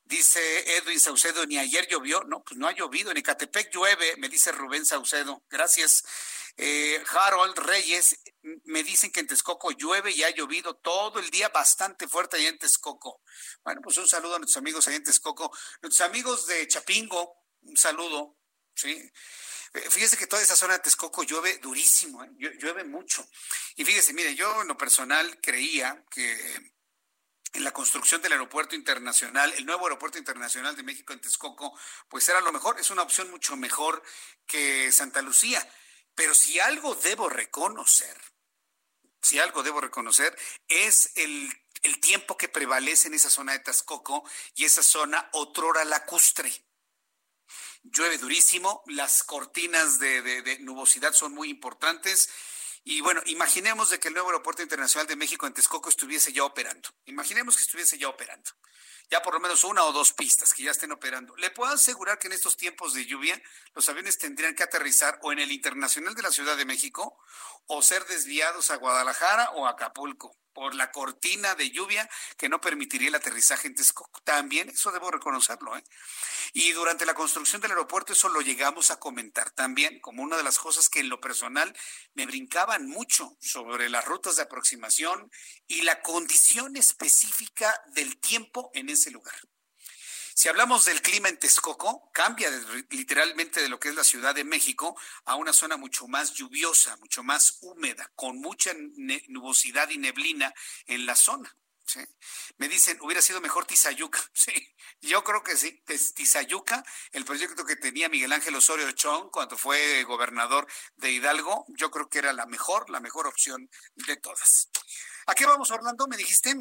Dice Edwin Saucedo, ni ayer llovió. No, pues no ha llovido. En Ecatepec llueve, me dice Rubén Saucedo. Gracias. Eh, Harold Reyes, me dicen que en Texcoco llueve y ha llovido todo el día bastante fuerte allá en Texcoco. Bueno, pues un saludo a nuestros amigos allá en Texcoco. Nuestros amigos de Chapingo, un saludo. Sí. Eh, fíjese que toda esa zona de Texcoco llueve durísimo, ¿eh? llueve mucho. Y fíjese, mire, yo en lo personal creía que en la construcción del aeropuerto internacional, el nuevo aeropuerto internacional de México en Texcoco, pues era lo mejor, es una opción mucho mejor que Santa Lucía. Pero si algo debo reconocer, si algo debo reconocer, es el, tiempo que prevalece en esa zona de Texcoco y esa zona otrora lacustre. Llueve durísimo, las cortinas de, de nubosidad son muy importantes y bueno, imaginemos de que el nuevo aeropuerto internacional de México en Texcoco estuviese ya operando. Imaginemos que estuviese ya operando. Ya por lo menos una o dos pistas que ya estén operando. Le puedo asegurar que en estos tiempos de lluvia los aviones tendrían que aterrizar o en el Internacional de la Ciudad de México o ser desviados a Guadalajara o a Acapulco por la cortina de lluvia que no permitiría el aterrizaje en Texcoco. También eso debo reconocerlo. ¿eh? Y durante la construcción del aeropuerto eso lo llegamos a comentar también como una de las cosas que en lo personal me brincaban mucho sobre las rutas de aproximación y la condición específica del tiempo en ese lugar. Si hablamos del clima en Texcoco, cambia literalmente de lo que es la Ciudad de México a una zona mucho más lluviosa, mucho más húmeda, con mucha nubosidad y neblina en la zona. Me dicen, hubiera sido mejor Tizayuca. Sí, yo creo que sí. Tizayuca, el proyecto que tenía Miguel Ángel Osorio Chong cuando fue gobernador de Hidalgo, yo creo que era la mejor, la mejor opción de todas. ¿A qué vamos, Orlando? Me dijiste.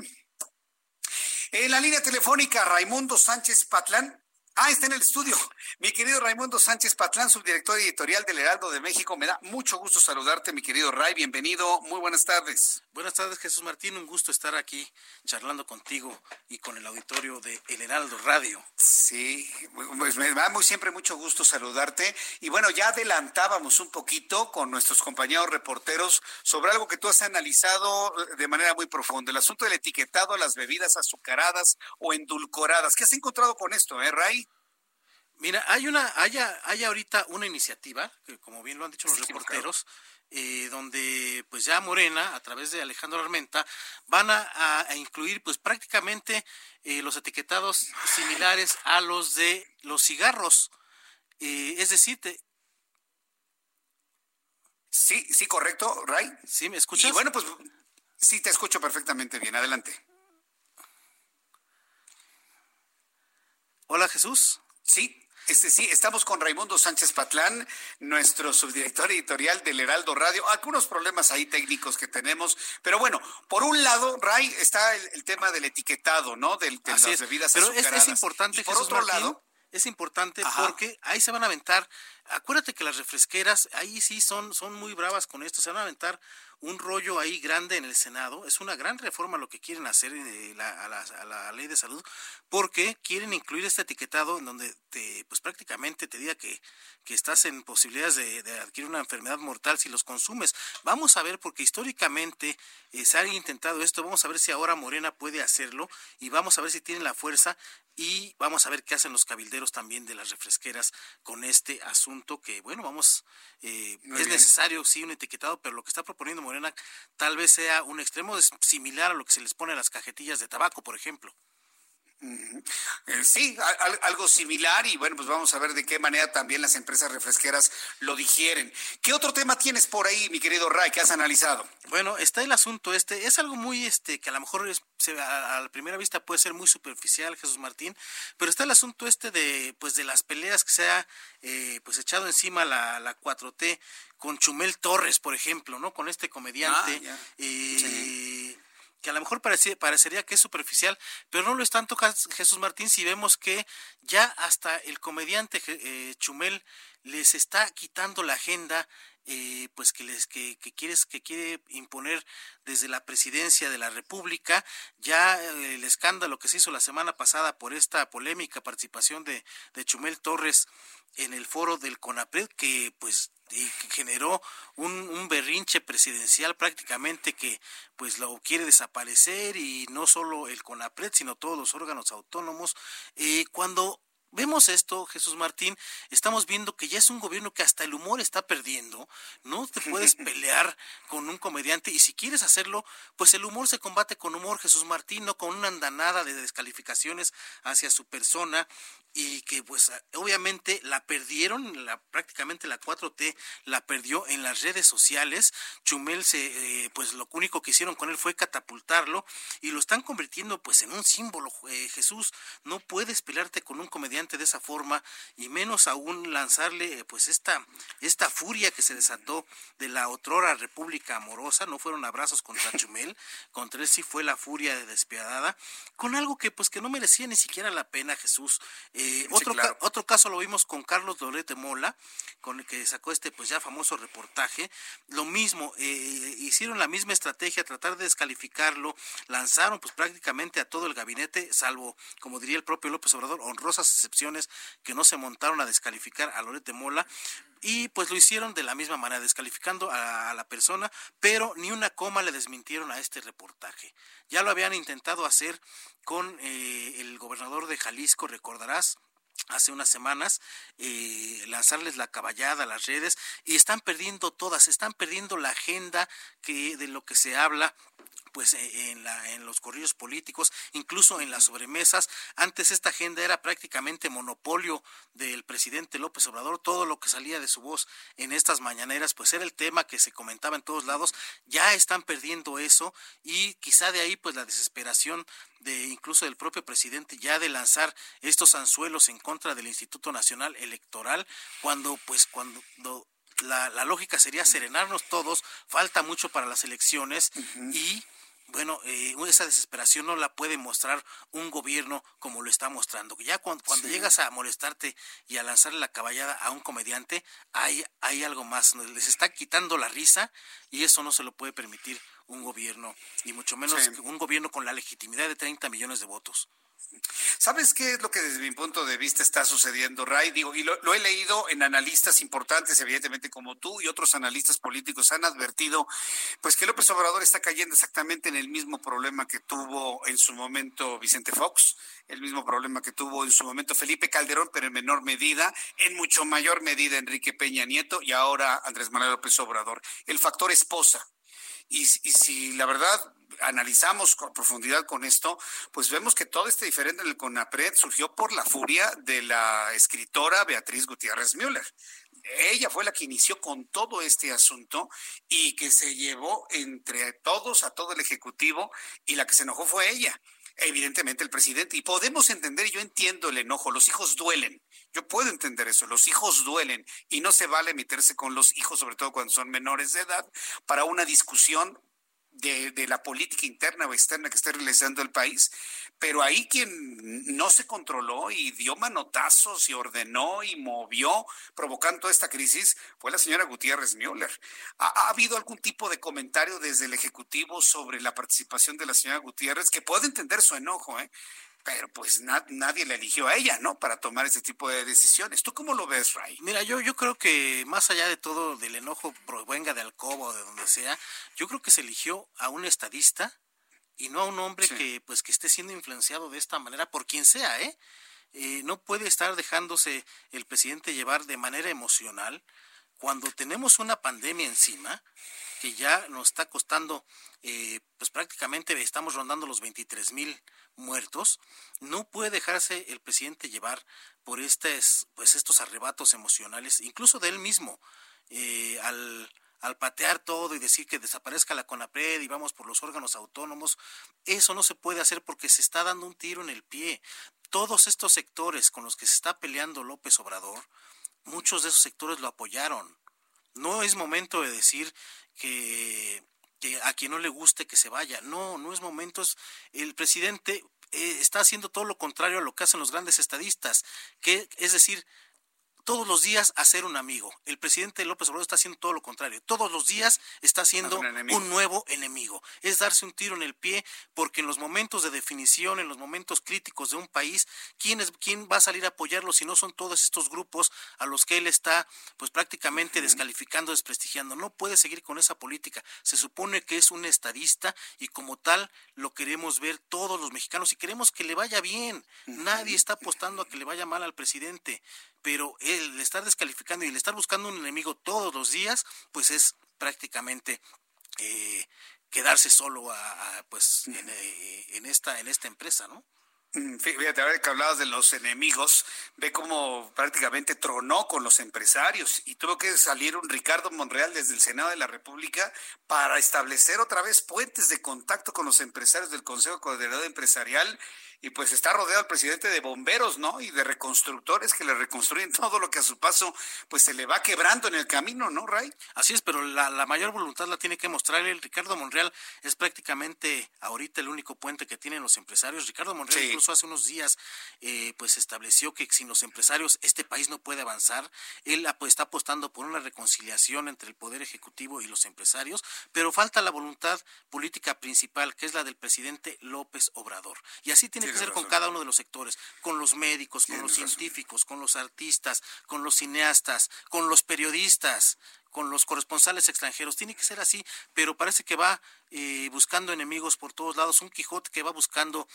En la línea telefónica, Raimundo Sánchez Patlán. Ah, está en el estudio. Mi querido Raimundo Sánchez Patlán, subdirector editorial del Heraldo de México. Me da mucho gusto saludarte, mi querido Ray. Bienvenido. Muy buenas tardes. Buenas tardes, Jesús Martín. Un gusto estar aquí charlando contigo y con el auditorio de El Heraldo Radio. Sí, pues me da muy, siempre mucho gusto saludarte. Y bueno, ya adelantábamos un poquito con nuestros compañeros reporteros sobre algo que tú has analizado de manera muy profunda. El asunto del etiquetado a las bebidas azucaradas o endulcoradas. ¿Qué has encontrado con esto, eh, Ray? Mira, hay una, hay, hay ahorita una iniciativa, que como bien lo han dicho los reporteros, eh, donde pues ya Morena, a través de Alejandro Armenta, van a, incluir pues prácticamente eh, los etiquetados similares a los de los cigarros. Eh, es decir, Sí, sí, correcto, Ray. Sí, ¿me escuchas? Y bueno, pues sí, te escucho perfectamente bien. Adelante. Hola, Jesús. Sí, este, sí, estamos con Raimundo Sánchez Patlán, nuestro subdirector editorial del Heraldo Radio. Algunos problemas ahí técnicos que tenemos, pero bueno, por un lado, Ray, está el, tema del etiquetado, ¿no? Del, de las bebidas pero azucaradas. Es, importante, por otro lado, es importante porque ahí se van a aventar. Acuérdate que las refresqueras ahí sí son, son muy bravas con esto. Se van a aventar un rollo ahí grande en el Senado. Es una gran reforma lo que quieren hacer eh, a, la, ley de salud, porque quieren incluir este etiquetado en donde te, pues prácticamente te diga que, que estás en posibilidades de, adquirir una enfermedad mortal si los consumes. Vamos a ver, porque históricamente eh, se ha intentado esto, vamos a ver si ahora Morena puede hacerlo y vamos a ver si tiene la fuerza y vamos a ver qué hacen los cabilderos también de las refresqueras con este asunto que, bueno, vamos, eh, es necesario, sí, un etiquetado, pero lo que está proponiendo Morena tal vez sea un extremo similar a lo que se les pone a las cajetillas de tabaco, por ejemplo. Eh, sí, algo similar y bueno, pues vamos a ver de qué manera también las empresas refresqueras lo digieren. ¿Qué otro tema tienes por ahí, mi querido Ray, que has analizado? Bueno, está el asunto este, es algo muy este que a lo mejor a, la primera vista puede ser muy superficial, Jesús Martín, pero está el asunto este de pues de las peleas que se ha eh, pues echado encima la, la 4T con Chumel Torres, por ejemplo, ¿no? Con este comediante. Ah, eh, que a lo mejor parecería que es superficial, pero no lo es tanto Jesús Martín si vemos que ya hasta el comediante eh, Chumel les está quitando la agenda eh, pues que les que, quieres que quiere imponer desde la presidencia de la República ya el escándalo que se hizo la semana pasada por esta polémica participación de, de Chumel Torres en el foro del CONAPRED que pues generó un, un, berrinche presidencial prácticamente que pues lo quiere desaparecer y no solo el CONAPRED sino todos los órganos autónomos eh, cuando vemos esto, Jesús Martín, estamos viendo que ya es un gobierno que hasta el humor está perdiendo, no te puedes pelear con un comediante y si quieres hacerlo, pues el humor se combate con humor, Jesús Martín, no con una andanada de descalificaciones hacia su persona y que pues obviamente la perdieron, la, prácticamente la 4T la perdió en las redes sociales. Chumel se, eh, pues lo único que hicieron con él fue catapultarlo y lo están convirtiendo pues en un símbolo. Eh, Jesús, no puedes pelearte con un comediante de esa forma y menos aún lanzarle eh, pues esta, esta furia que se desató de la otrora República Amorosa. No fueron abrazos contra Chumel, contra él sí fue la furia de despiadada, con algo que pues que no merecía ni siquiera la pena Jesús. Eh, otro, otro caso lo vimos con Carlos Dorete Mola, con el que sacó este pues ya famoso reportaje. Lo mismo, eh, hicieron la misma estrategia, tratar de descalificarlo, lanzaron pues prácticamente a todo el gabinete, salvo, como diría el propio López Obrador, honrosas que no se montaron a descalificar a Lorete Mola y pues lo hicieron de la misma manera, descalificando a, la persona, pero ni una coma le desmintieron a este reportaje. Ya lo habían intentado hacer con eh, el gobernador de Jalisco, recordarás, hace unas semanas eh, lanzarles la caballada a las redes y están perdiendo todas, están perdiendo la agenda que de lo que se habla pues eh, en, la, en los corrillos políticos, incluso en las sobremesas. Antes esta agenda era prácticamente monopolio del presidente López Obrador. Todo lo que salía de su voz en estas mañaneras, pues era el tema que se comentaba en todos lados. Ya están perdiendo eso y quizá de ahí pues la desesperación de incluso del propio presidente ya de lanzar estos anzuelos en contra del Instituto Nacional Electoral cuando pues cuando la, la, lógica sería serenarnos todos, falta mucho para las elecciones y bueno, eh, esa desesperación no la puede mostrar un gobierno como lo está mostrando. Ya cuando, llegas a molestarte y a lanzarle la caballada a un comediante, hay, hay algo más, les está quitando la risa y eso no se lo puede permitir un gobierno, y mucho menos un gobierno con la legitimidad de 30 millones de votos. ¿Sabes qué es lo que desde mi punto de vista está sucediendo, Ray? Digo, y lo, he leído en analistas importantes, evidentemente como tú y otros analistas políticos han advertido, pues que López Obrador está cayendo exactamente en el mismo problema que tuvo en su momento Vicente Fox, el mismo problema que tuvo en su momento Felipe Calderón, pero en menor medida, en mucho mayor medida Enrique Peña Nieto y ahora Andrés Manuel López Obrador. El factor esposa. Y, si la verdad analizamos con profundidad con esto, pues vemos que todo este diferente en el CONAPRED surgió por la furia de la escritora Beatriz Gutiérrez Müller. Ella fue la que inició con todo este asunto y que se llevó entre todos a todo el Ejecutivo y la que se enojó fue ella evidentemente el presidente. Y podemos entender, yo entiendo el enojo, los hijos duelen. Yo puedo entender eso, los hijos duelen y no se vale meterse con los hijos, sobre todo cuando son menores de edad, para una discusión de, la política interna o externa que esté realizando el país, pero ahí quien no se controló y dio manotazos y ordenó y movió, provocando esta crisis, fue la señora Gutiérrez Müller. ¿Ha, ¿Ha, habido algún tipo de comentario desde el Ejecutivo sobre la participación de la señora Gutiérrez? Que puede entender su enojo, ¿eh? Pero pues nadie le eligió a ella, ¿no? Para tomar ese tipo de decisiones. ¿Tú cómo lo ves, Ray? Mira, yo, yo creo que más allá de todo del enojo, venga de Alcoba o de donde sea, yo creo que se eligió a un estadista y no a un hombre que pues que esté siendo influenciado de esta manera por quien sea, ¿eh? ¿eh? no puede estar dejándose el presidente llevar de manera emocional cuando tenemos una pandemia encima que ya nos está costando, eh, pues prácticamente estamos rondando los 23 mil muertos, no puede dejarse el presidente llevar por estos, pues estos arrebatos emocionales, incluso de él mismo, eh, al, al patear todo y decir que desaparezca la CONAPRED y vamos por los órganos autónomos, eso no se puede hacer porque se está dando un tiro en el pie. Todos estos sectores con los que se está peleando López Obrador, muchos de esos sectores lo apoyaron. No es momento de decir que que a quien no le guste que se vaya. No, no es momento. el presidente eh, está haciendo todo lo contrario a lo que hacen los grandes estadistas, que es decir, todos los días hacer un amigo. El presidente López Obrador está haciendo todo lo contrario. Todos los días está haciendo un, nuevo enemigo. Es darse un tiro en el pie porque en los momentos de definición, en los momentos críticos de un país, ¿quién, es, quién va a salir a apoyarlo si no son todos estos grupos a los que él está pues prácticamente descalificando, desprestigiando? No puede seguir con esa política. Se supone que es un estadista y como tal lo queremos ver todos los mexicanos y queremos que le vaya bien. Nadie está apostando a que le vaya mal al presidente pero el estar descalificando y el estar buscando un enemigo todos los días, pues es prácticamente eh, quedarse solo a, pues eh, en, esta en esta empresa, ¿no? Mm, fíjate, ahora que hablabas de los enemigos, ve cómo prácticamente tronó con los empresarios y tuvo que salir un Ricardo Monreal desde el Senado de la República para establecer otra vez puentes de contacto con los empresarios del Consejo Coordinador Empresarial y pues está rodeado el presidente de bomberos, ¿no? Y de reconstructores que le reconstruyen todo lo que a su paso pues se le va quebrando en el camino, ¿no, Ray? Así es, pero la, mayor voluntad la tiene que mostrar el Ricardo Monreal es prácticamente ahorita el único puente que tienen los empresarios. Ricardo Monreal incluso hace unos días eh, pues estableció que sin los empresarios este país no puede avanzar. Él pues, está apostando por una reconciliación entre el poder ejecutivo y los empresarios, pero falta la voluntad política principal, que es la del presidente López Obrador. Y así tiene que ser con cada uno de los sectores, con los médicos, con los científicos, con los artistas, con los cineastas, con los periodistas, con los corresponsales extranjeros. Tiene que ser así, pero parece que va eh, buscando enemigos por todos lados. Un Quijote que va buscando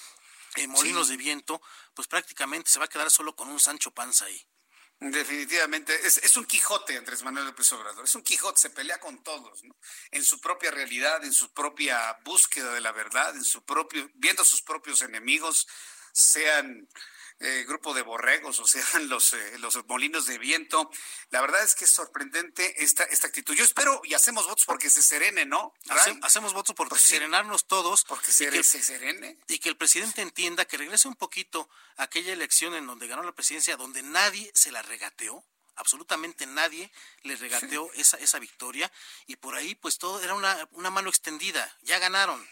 eh, molinos de viento, pues prácticamente se va a quedar solo con un Sancho Panza ahí. Definitivamente, es, un Quijote Andrés Manuel López Obrador, es un Quijote, se pelea con todos, ¿no? En su propia realidad, en su propia búsqueda de la verdad, en su propio, viendo sus propios enemigos, sean eh, grupo de borregos, o sean los, eh, los molinos de viento. La verdad es que es sorprendente esta, esta actitud. Yo espero y hacemos votos porque se serene, ¿no? hacemos votos por pues serenarnos todos. Porque se, que, se serene. Y que el presidente entienda que regrese un poquito a aquella elección en donde ganó la presidencia, donde nadie se la regateó absolutamente nadie le regateó esa, esa victoria y por ahí pues todo era una, una mano extendida, ya ganaron,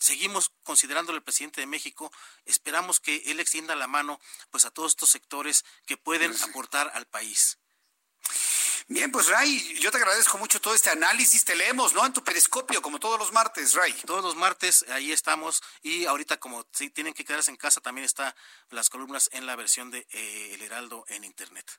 seguimos considerándole el presidente de México, esperamos que él extienda la mano pues a todos estos sectores que pueden aportar al país. Bien, pues Ray, yo te agradezco mucho todo este análisis. Te leemos, ¿no? En tu periscopio, como todos los martes, Ray. Todos los martes, ahí estamos. Y ahorita, como si tienen que quedarse en casa, también está las columnas en la versión de eh, El Heraldo en Internet.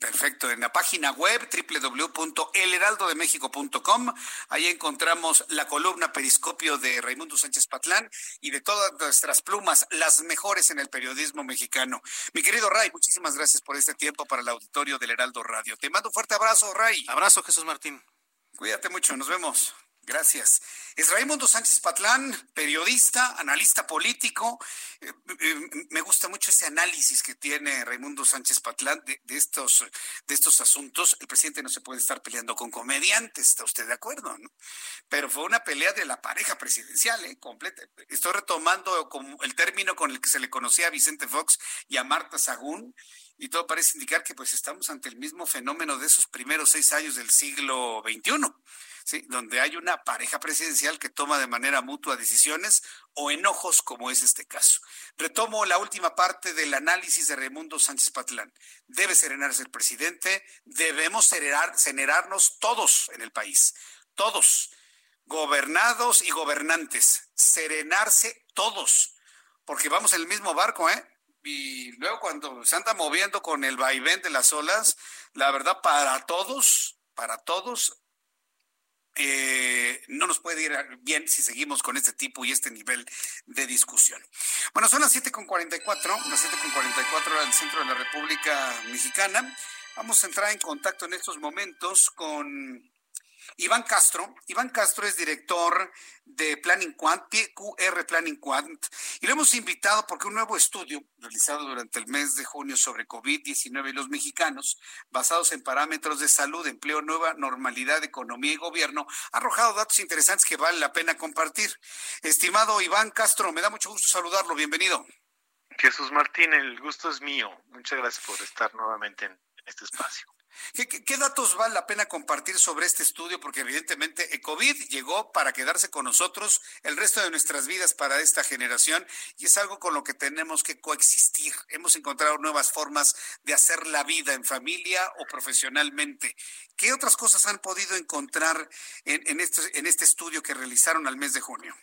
Perfecto, en la página web www.elheraldodemexico.com, ahí encontramos la columna Periscopio de Raimundo Sánchez Patlán y de todas nuestras plumas, las mejores en el periodismo mexicano. Mi querido Ray, muchísimas gracias por este tiempo para el auditorio del Heraldo Radio. Te mando un fuerte abrazo, Ray. Abrazo, Jesús Martín. Cuídate mucho, nos vemos. Gracias. Es Raimundo Sánchez Patlán, periodista, analista político. Eh, eh, me gusta mucho ese análisis que tiene Raimundo Sánchez Patlán de, estos, de estos asuntos. El presidente no se puede estar peleando con comediantes, ¿está usted de acuerdo? Pero fue una pelea de la pareja presidencial, ¿eh? Completa. Estoy retomando el término con el que se le conocía a Vicente Fox y a Marta Sagún y todo parece indicar que pues estamos ante el mismo fenómeno de esos primeros seis años del siglo XXI. ¿Sí? donde hay una pareja presidencial que toma de manera mutua decisiones o enojos, como es este caso. Retomo la última parte del análisis de Raimundo Sánchez Patlán. Debe serenarse el presidente, debemos serenar, serenarnos todos en el país, todos, gobernados y gobernantes, serenarse todos, porque vamos en el mismo barco, ¿eh? y luego cuando se anda moviendo con el vaivén de las olas, la verdad para todos, para todos eh, no nos puede ir bien si seguimos con este tipo y este nivel de discusión. Bueno, son las 7.44, las 7.44 en el centro de la República Mexicana. Vamos a entrar en contacto en estos momentos con Iván Castro. Iván Castro es director de Planning Quant, PQR Planning Quant, y lo hemos invitado porque un nuevo estudio realizado durante el mes de junio sobre COVID-19 y los mexicanos, basados en parámetros de salud, empleo, nueva normalidad, economía y gobierno, ha arrojado datos interesantes que vale la pena compartir. Estimado Iván Castro, me da mucho gusto saludarlo. Bienvenido. Jesús Martín, el gusto es mío. Muchas gracias por estar nuevamente en este espacio. ¿Qué, datos vale la pena compartir sobre este estudio? Porque evidentemente el COVID llegó para quedarse con nosotros el resto de nuestras vidas para esta generación y es algo con lo que tenemos que coexistir. Hemos encontrado nuevas formas de hacer la vida en familia o profesionalmente. ¿Qué otras cosas han podido encontrar en, este, en este estudio que realizaron al mes de junio?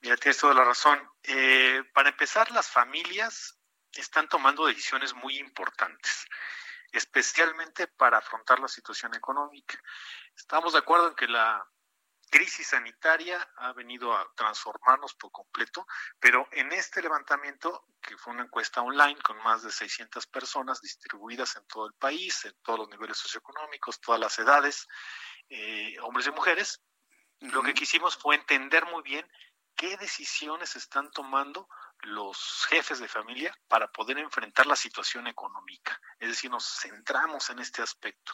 Mira, tienes toda la razón. Eh, para empezar, las familias están tomando decisiones muy importantes especialmente para afrontar la situación económica. Estamos de acuerdo en que la crisis sanitaria ha venido a transformarnos por completo, pero en este levantamiento, que fue una encuesta online con más de 600 personas distribuidas en todo el país, en todos los niveles socioeconómicos, todas las edades, eh, hombres y mujeres, lo que quisimos fue entender muy bien qué decisiones están tomando los jefes de familia para poder enfrentar la situación económica. Es decir, nos centramos en este aspecto.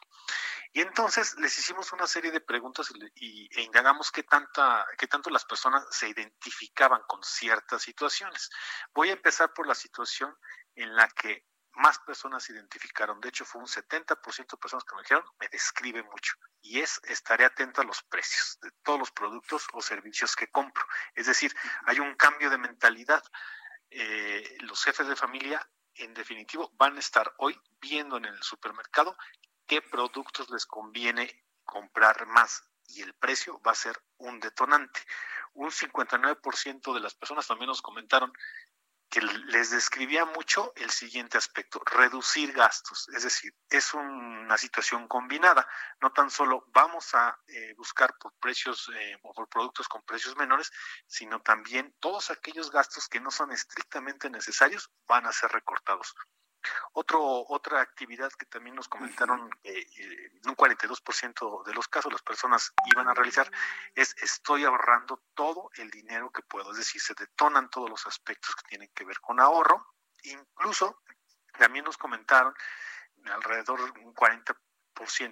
Y entonces les hicimos una serie de preguntas y, e indagamos qué, tanta, qué tanto las personas se identificaban con ciertas situaciones. Voy a empezar por la situación en la que más personas se identificaron. De hecho, fue un 70% de personas que me dijeron, me describe mucho. Y es, estaré atento a los precios de todos los productos o servicios que compro. Es decir, hay un cambio de mentalidad. Eh, los jefes de familia, en definitivo, van a estar hoy viendo en el supermercado qué productos les conviene comprar más y el precio va a ser un detonante. Un 59% de las personas también nos comentaron que les describía mucho el siguiente aspecto, reducir gastos. Es decir, es una situación combinada. No tan solo vamos a eh, buscar por precios eh, o por productos con precios menores, sino también todos aquellos gastos que no son estrictamente necesarios van a ser recortados. Otro, otra actividad que también nos comentaron, eh, en un 42% de los casos las personas iban a realizar, es estoy ahorrando todo el dinero que puedo. Es decir, se detonan todos los aspectos que tienen que ver con ahorro. Incluso también nos comentaron, alrededor de un 40%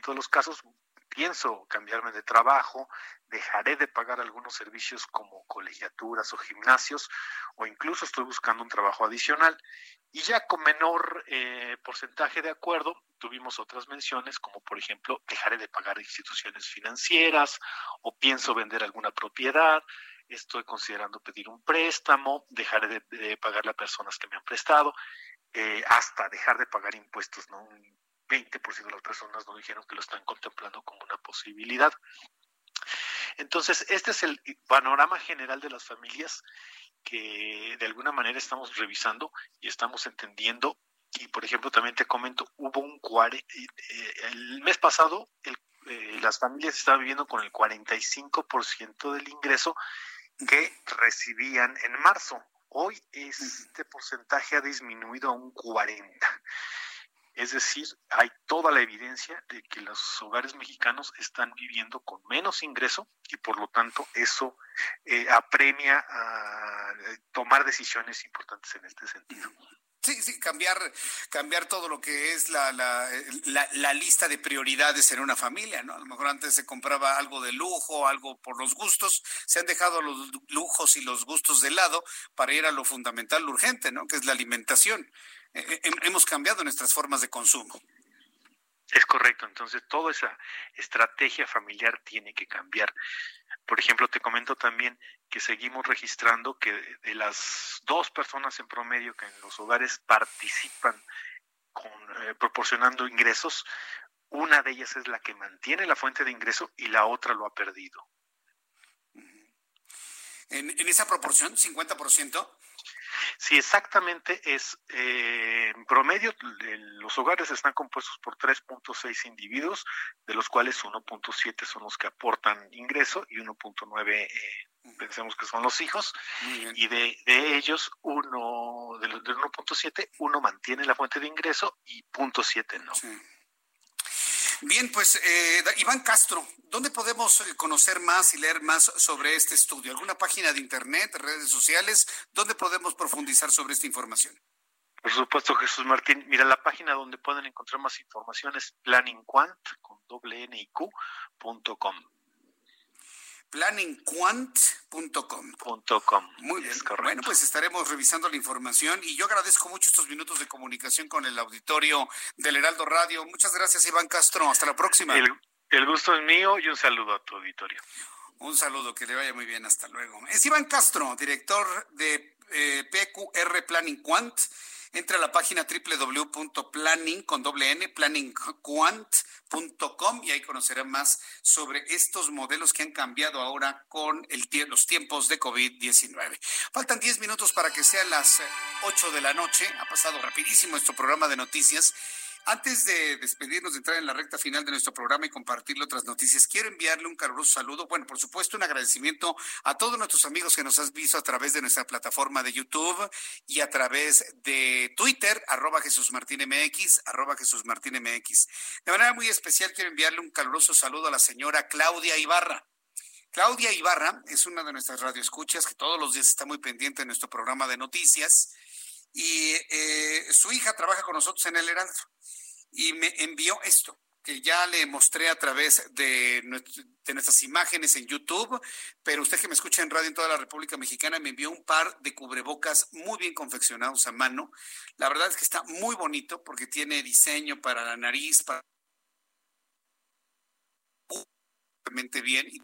de los casos, pienso cambiarme de trabajo, dejaré de pagar algunos servicios como colegiaturas o gimnasios, o incluso estoy buscando un trabajo adicional. Y ya con menor eh, porcentaje de acuerdo, tuvimos otras menciones, como por ejemplo, dejaré de pagar instituciones financieras, o pienso vender alguna propiedad, estoy considerando pedir un préstamo, dejar de, pagarle a personas que me han prestado, eh, hasta dejar de pagar impuestos, ¿no? Un 20% de las personas nos dijeron que lo están contemplando como una posibilidad. Entonces, este es el panorama general de las familias que de alguna manera estamos revisando y estamos entendiendo. Y, por ejemplo, también te comento, hubo un cuare, eh, el mes pasado el, eh, las familias estaban viviendo con el 45% del ingreso que recibían en marzo. Hoy este porcentaje ha disminuido a un 40%. Es decir, hay toda la evidencia de que los hogares mexicanos están viviendo con menos ingreso y por lo tanto eso eh, apremia a eh, tomar decisiones importantes en este sentido. Sí, sí, cambiar, cambiar todo lo que es la, la, la, lista de prioridades en una familia, ¿no? A lo mejor antes se compraba algo de lujo, algo por los gustos, se han dejado los lujos y los gustos de lado para ir a lo fundamental, lo urgente, ¿no? Que es la alimentación. Eh, hemos cambiado nuestras formas de consumo. Es correcto, entonces toda esa estrategia familiar tiene que cambiar. Por ejemplo, te comento también que seguimos registrando que de las dos personas en promedio que en los hogares participan con, eh, proporcionando ingresos, una de ellas es la que mantiene la fuente de ingreso y la otra lo ha perdido. En, en esa proporción, 50%. Sí, exactamente es, eh, en promedio, los hogares están compuestos por 3.6 individuos, de los cuales 1.7 son los que aportan ingreso y 1.9 eh, pensemos que son los hijos, y de, de ellos, uno, del, 1.7, uno mantiene la fuente de ingreso y 0.7 no. Bien, pues eh, Iván Castro, ¿dónde podemos eh, conocer más y leer más sobre este estudio? ¿Alguna página de internet, redes sociales? ¿Dónde podemos profundizar sobre esta información? Por supuesto, Jesús Martín. Mira, la página donde pueden encontrar más información es planningquant con doble planningquant.com. Muy bien. Bueno, pues estaremos revisando la información y yo agradezco mucho estos minutos de comunicación con el auditorio del Heraldo Radio. Muchas gracias, Iván Castro. Hasta la próxima. El, gusto es mío y un saludo a tu auditorio. Un saludo, que le vaya muy bien. Hasta luego. Es Iván Castro, director de eh, PQR Planning Quant Entra a la página www.planning con doble n, planningquant.com y ahí conocerá más sobre estos modelos que han cambiado ahora con el, los tiempos de COVID-19. Faltan 10 minutos para que sean las 8 de la noche. Ha pasado rapidísimo nuestro programa de noticias antes de despedirnos, de entrar en la recta final de nuestro programa y compartirle otras noticias, quiero enviarle un caluroso saludo. Bueno, por supuesto, un agradecimiento a todos nuestros amigos que nos has visto a través de nuestra plataforma de YouTube y a través de Twitter, arroba Jesús Martín MX, arroba Jesús Martín MX. De manera muy especial, quiero enviarle un caluroso saludo a la señora Claudia Ibarra. Claudia Ibarra es una de nuestras radioescuchas que todos los días está muy pendiente de nuestro programa de noticias y eh, su hija trabaja con nosotros en el Heraldo y me envió esto que ya le mostré a través de, nuestras imágenes en YouTube, pero usted que me escucha en radio en toda la República Mexicana me envió un par de cubrebocas muy bien confeccionados a mano. La verdad es que está muy bonito porque tiene diseño para la nariz, para bien y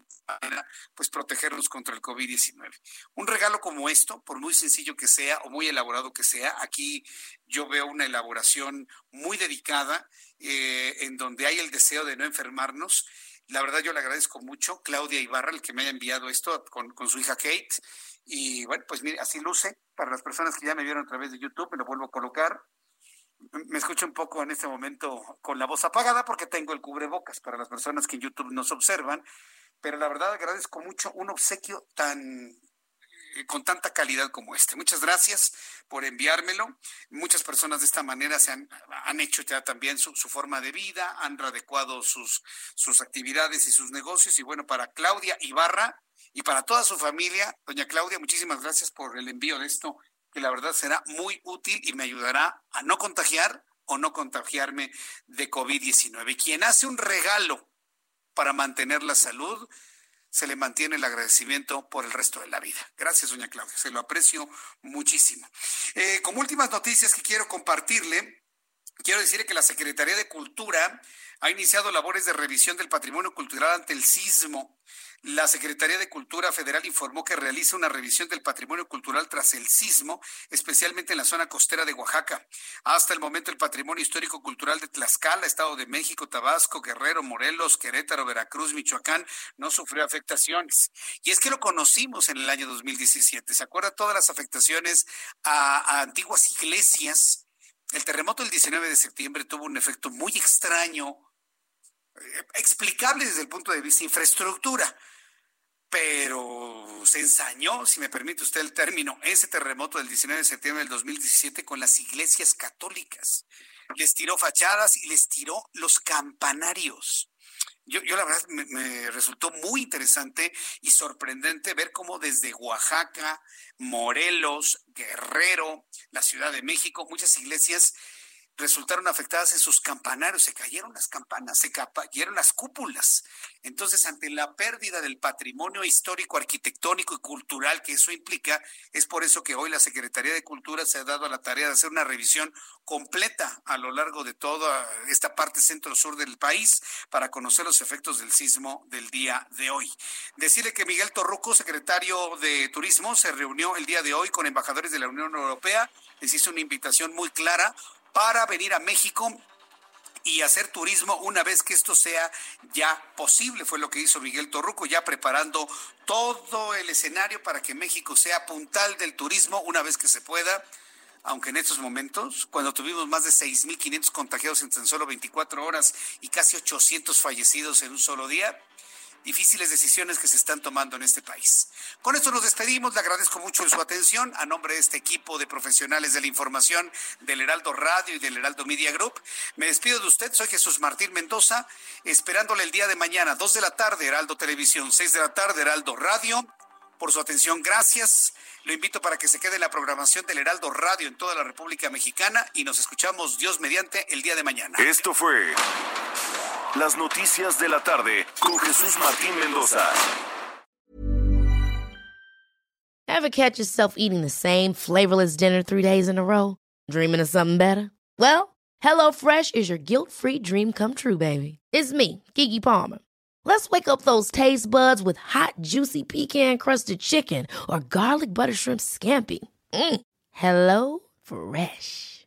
pues protegernos contra el COVID-19. Un regalo como esto, por muy sencillo que sea o muy elaborado que sea, aquí yo veo una elaboración muy dedicada eh, en donde hay el deseo de no enfermarnos. La verdad yo le agradezco mucho, Claudia Ibarra, el que me haya enviado esto con, con su hija Kate. Y bueno, pues mire, así luce. Para las personas que ya me vieron a través de YouTube, me lo vuelvo a colocar me escucho un poco en este momento con la voz apagada porque tengo el cubrebocas para las personas que en YouTube nos observan, pero la verdad agradezco mucho un obsequio tan eh, con tanta calidad como este. Muchas gracias por enviármelo. Muchas personas de esta manera se han, han hecho ya también su, su, forma de vida, han readecuado sus, sus actividades y sus negocios. Y bueno, para Claudia Ibarra y para toda su familia, doña Claudia, muchísimas gracias por el envío de esto que la verdad será muy útil y me ayudará a no contagiar o no contagiarme de COVID-19. Quien hace un regalo para mantener la salud, se le mantiene el agradecimiento por el resto de la vida. Gracias, doña Claudia, se lo aprecio muchísimo. Eh, como últimas noticias que quiero compartirle, quiero decirle que la Secretaría de Cultura ha iniciado labores de revisión del patrimonio cultural ante el sismo. La Secretaría de Cultura Federal informó que realiza una revisión del patrimonio cultural tras el sismo, especialmente en la zona costera de Oaxaca. Hasta el momento, el patrimonio histórico-cultural de Tlaxcala, Estado de México, Tabasco, Guerrero, Morelos, Querétaro, Veracruz, Michoacán, no sufrió afectaciones. Y es que lo conocimos en el año 2017. ¿Se acuerda todas las afectaciones a, a antiguas iglesias? El terremoto del 19 de septiembre tuvo un efecto muy extraño, explicable desde el punto de vista infraestructura pero se ensañó, si me permite usted el término, ese terremoto del 19 de septiembre del 2017 con las iglesias católicas. Les tiró fachadas y les tiró los campanarios. Yo, yo la verdad me, resultó muy interesante y sorprendente ver cómo desde Oaxaca, Morelos, Guerrero, la Ciudad de México, muchas iglesias resultaron afectadas en sus campanarios, se cayeron las campanas, se cayeron las cúpulas. Entonces, ante la pérdida del patrimonio histórico, arquitectónico y cultural que eso implica, es por eso que hoy la Secretaría de Cultura se ha dado a la tarea de hacer una revisión completa a lo largo de toda esta parte centro-sur del país para conocer los efectos del sismo del día de hoy. Decirle que Miguel Torruco, secretario de Turismo, se reunió el día de hoy con embajadores de la Unión Europea, les hizo una invitación muy clara para venir a México y hacer turismo una vez que esto sea ya posible. Fue lo que hizo Miguel Torruco, ya preparando todo el escenario para que México sea puntal del turismo una vez que se pueda. Aunque en estos momentos, cuando tuvimos más de 6.500 contagiados en tan solo 24 horas y casi 800 fallecidos en un solo día, difíciles decisiones que se están tomando en este país. Con esto nos despedimos, le agradezco mucho su atención a nombre de este equipo de profesionales de la información del Heraldo Radio y del Heraldo Media Group. Me despido de usted, soy Jesús Martín Mendoza, esperándole el día de mañana, 2 de la tarde, Heraldo Televisión, 6 de la tarde, Heraldo Radio. Por su atención, gracias. Lo invito para que se quede en la programación del Heraldo Radio en toda la República Mexicana y nos escuchamos Dios mediante el día de mañana. Esto fue las noticias de la tarde con Jesús Martín Mendoza. Ever catch yourself eating the same flavorless dinner three days in a row? Dreaming of something better? Well, HelloFresh is your guilt-free dream come true, baby. It's me, Kiki Palmer. Let's wake up those taste buds with hot, juicy pecan-crusted chicken or garlic butter shrimp scampi. Mm. Hello Fresh.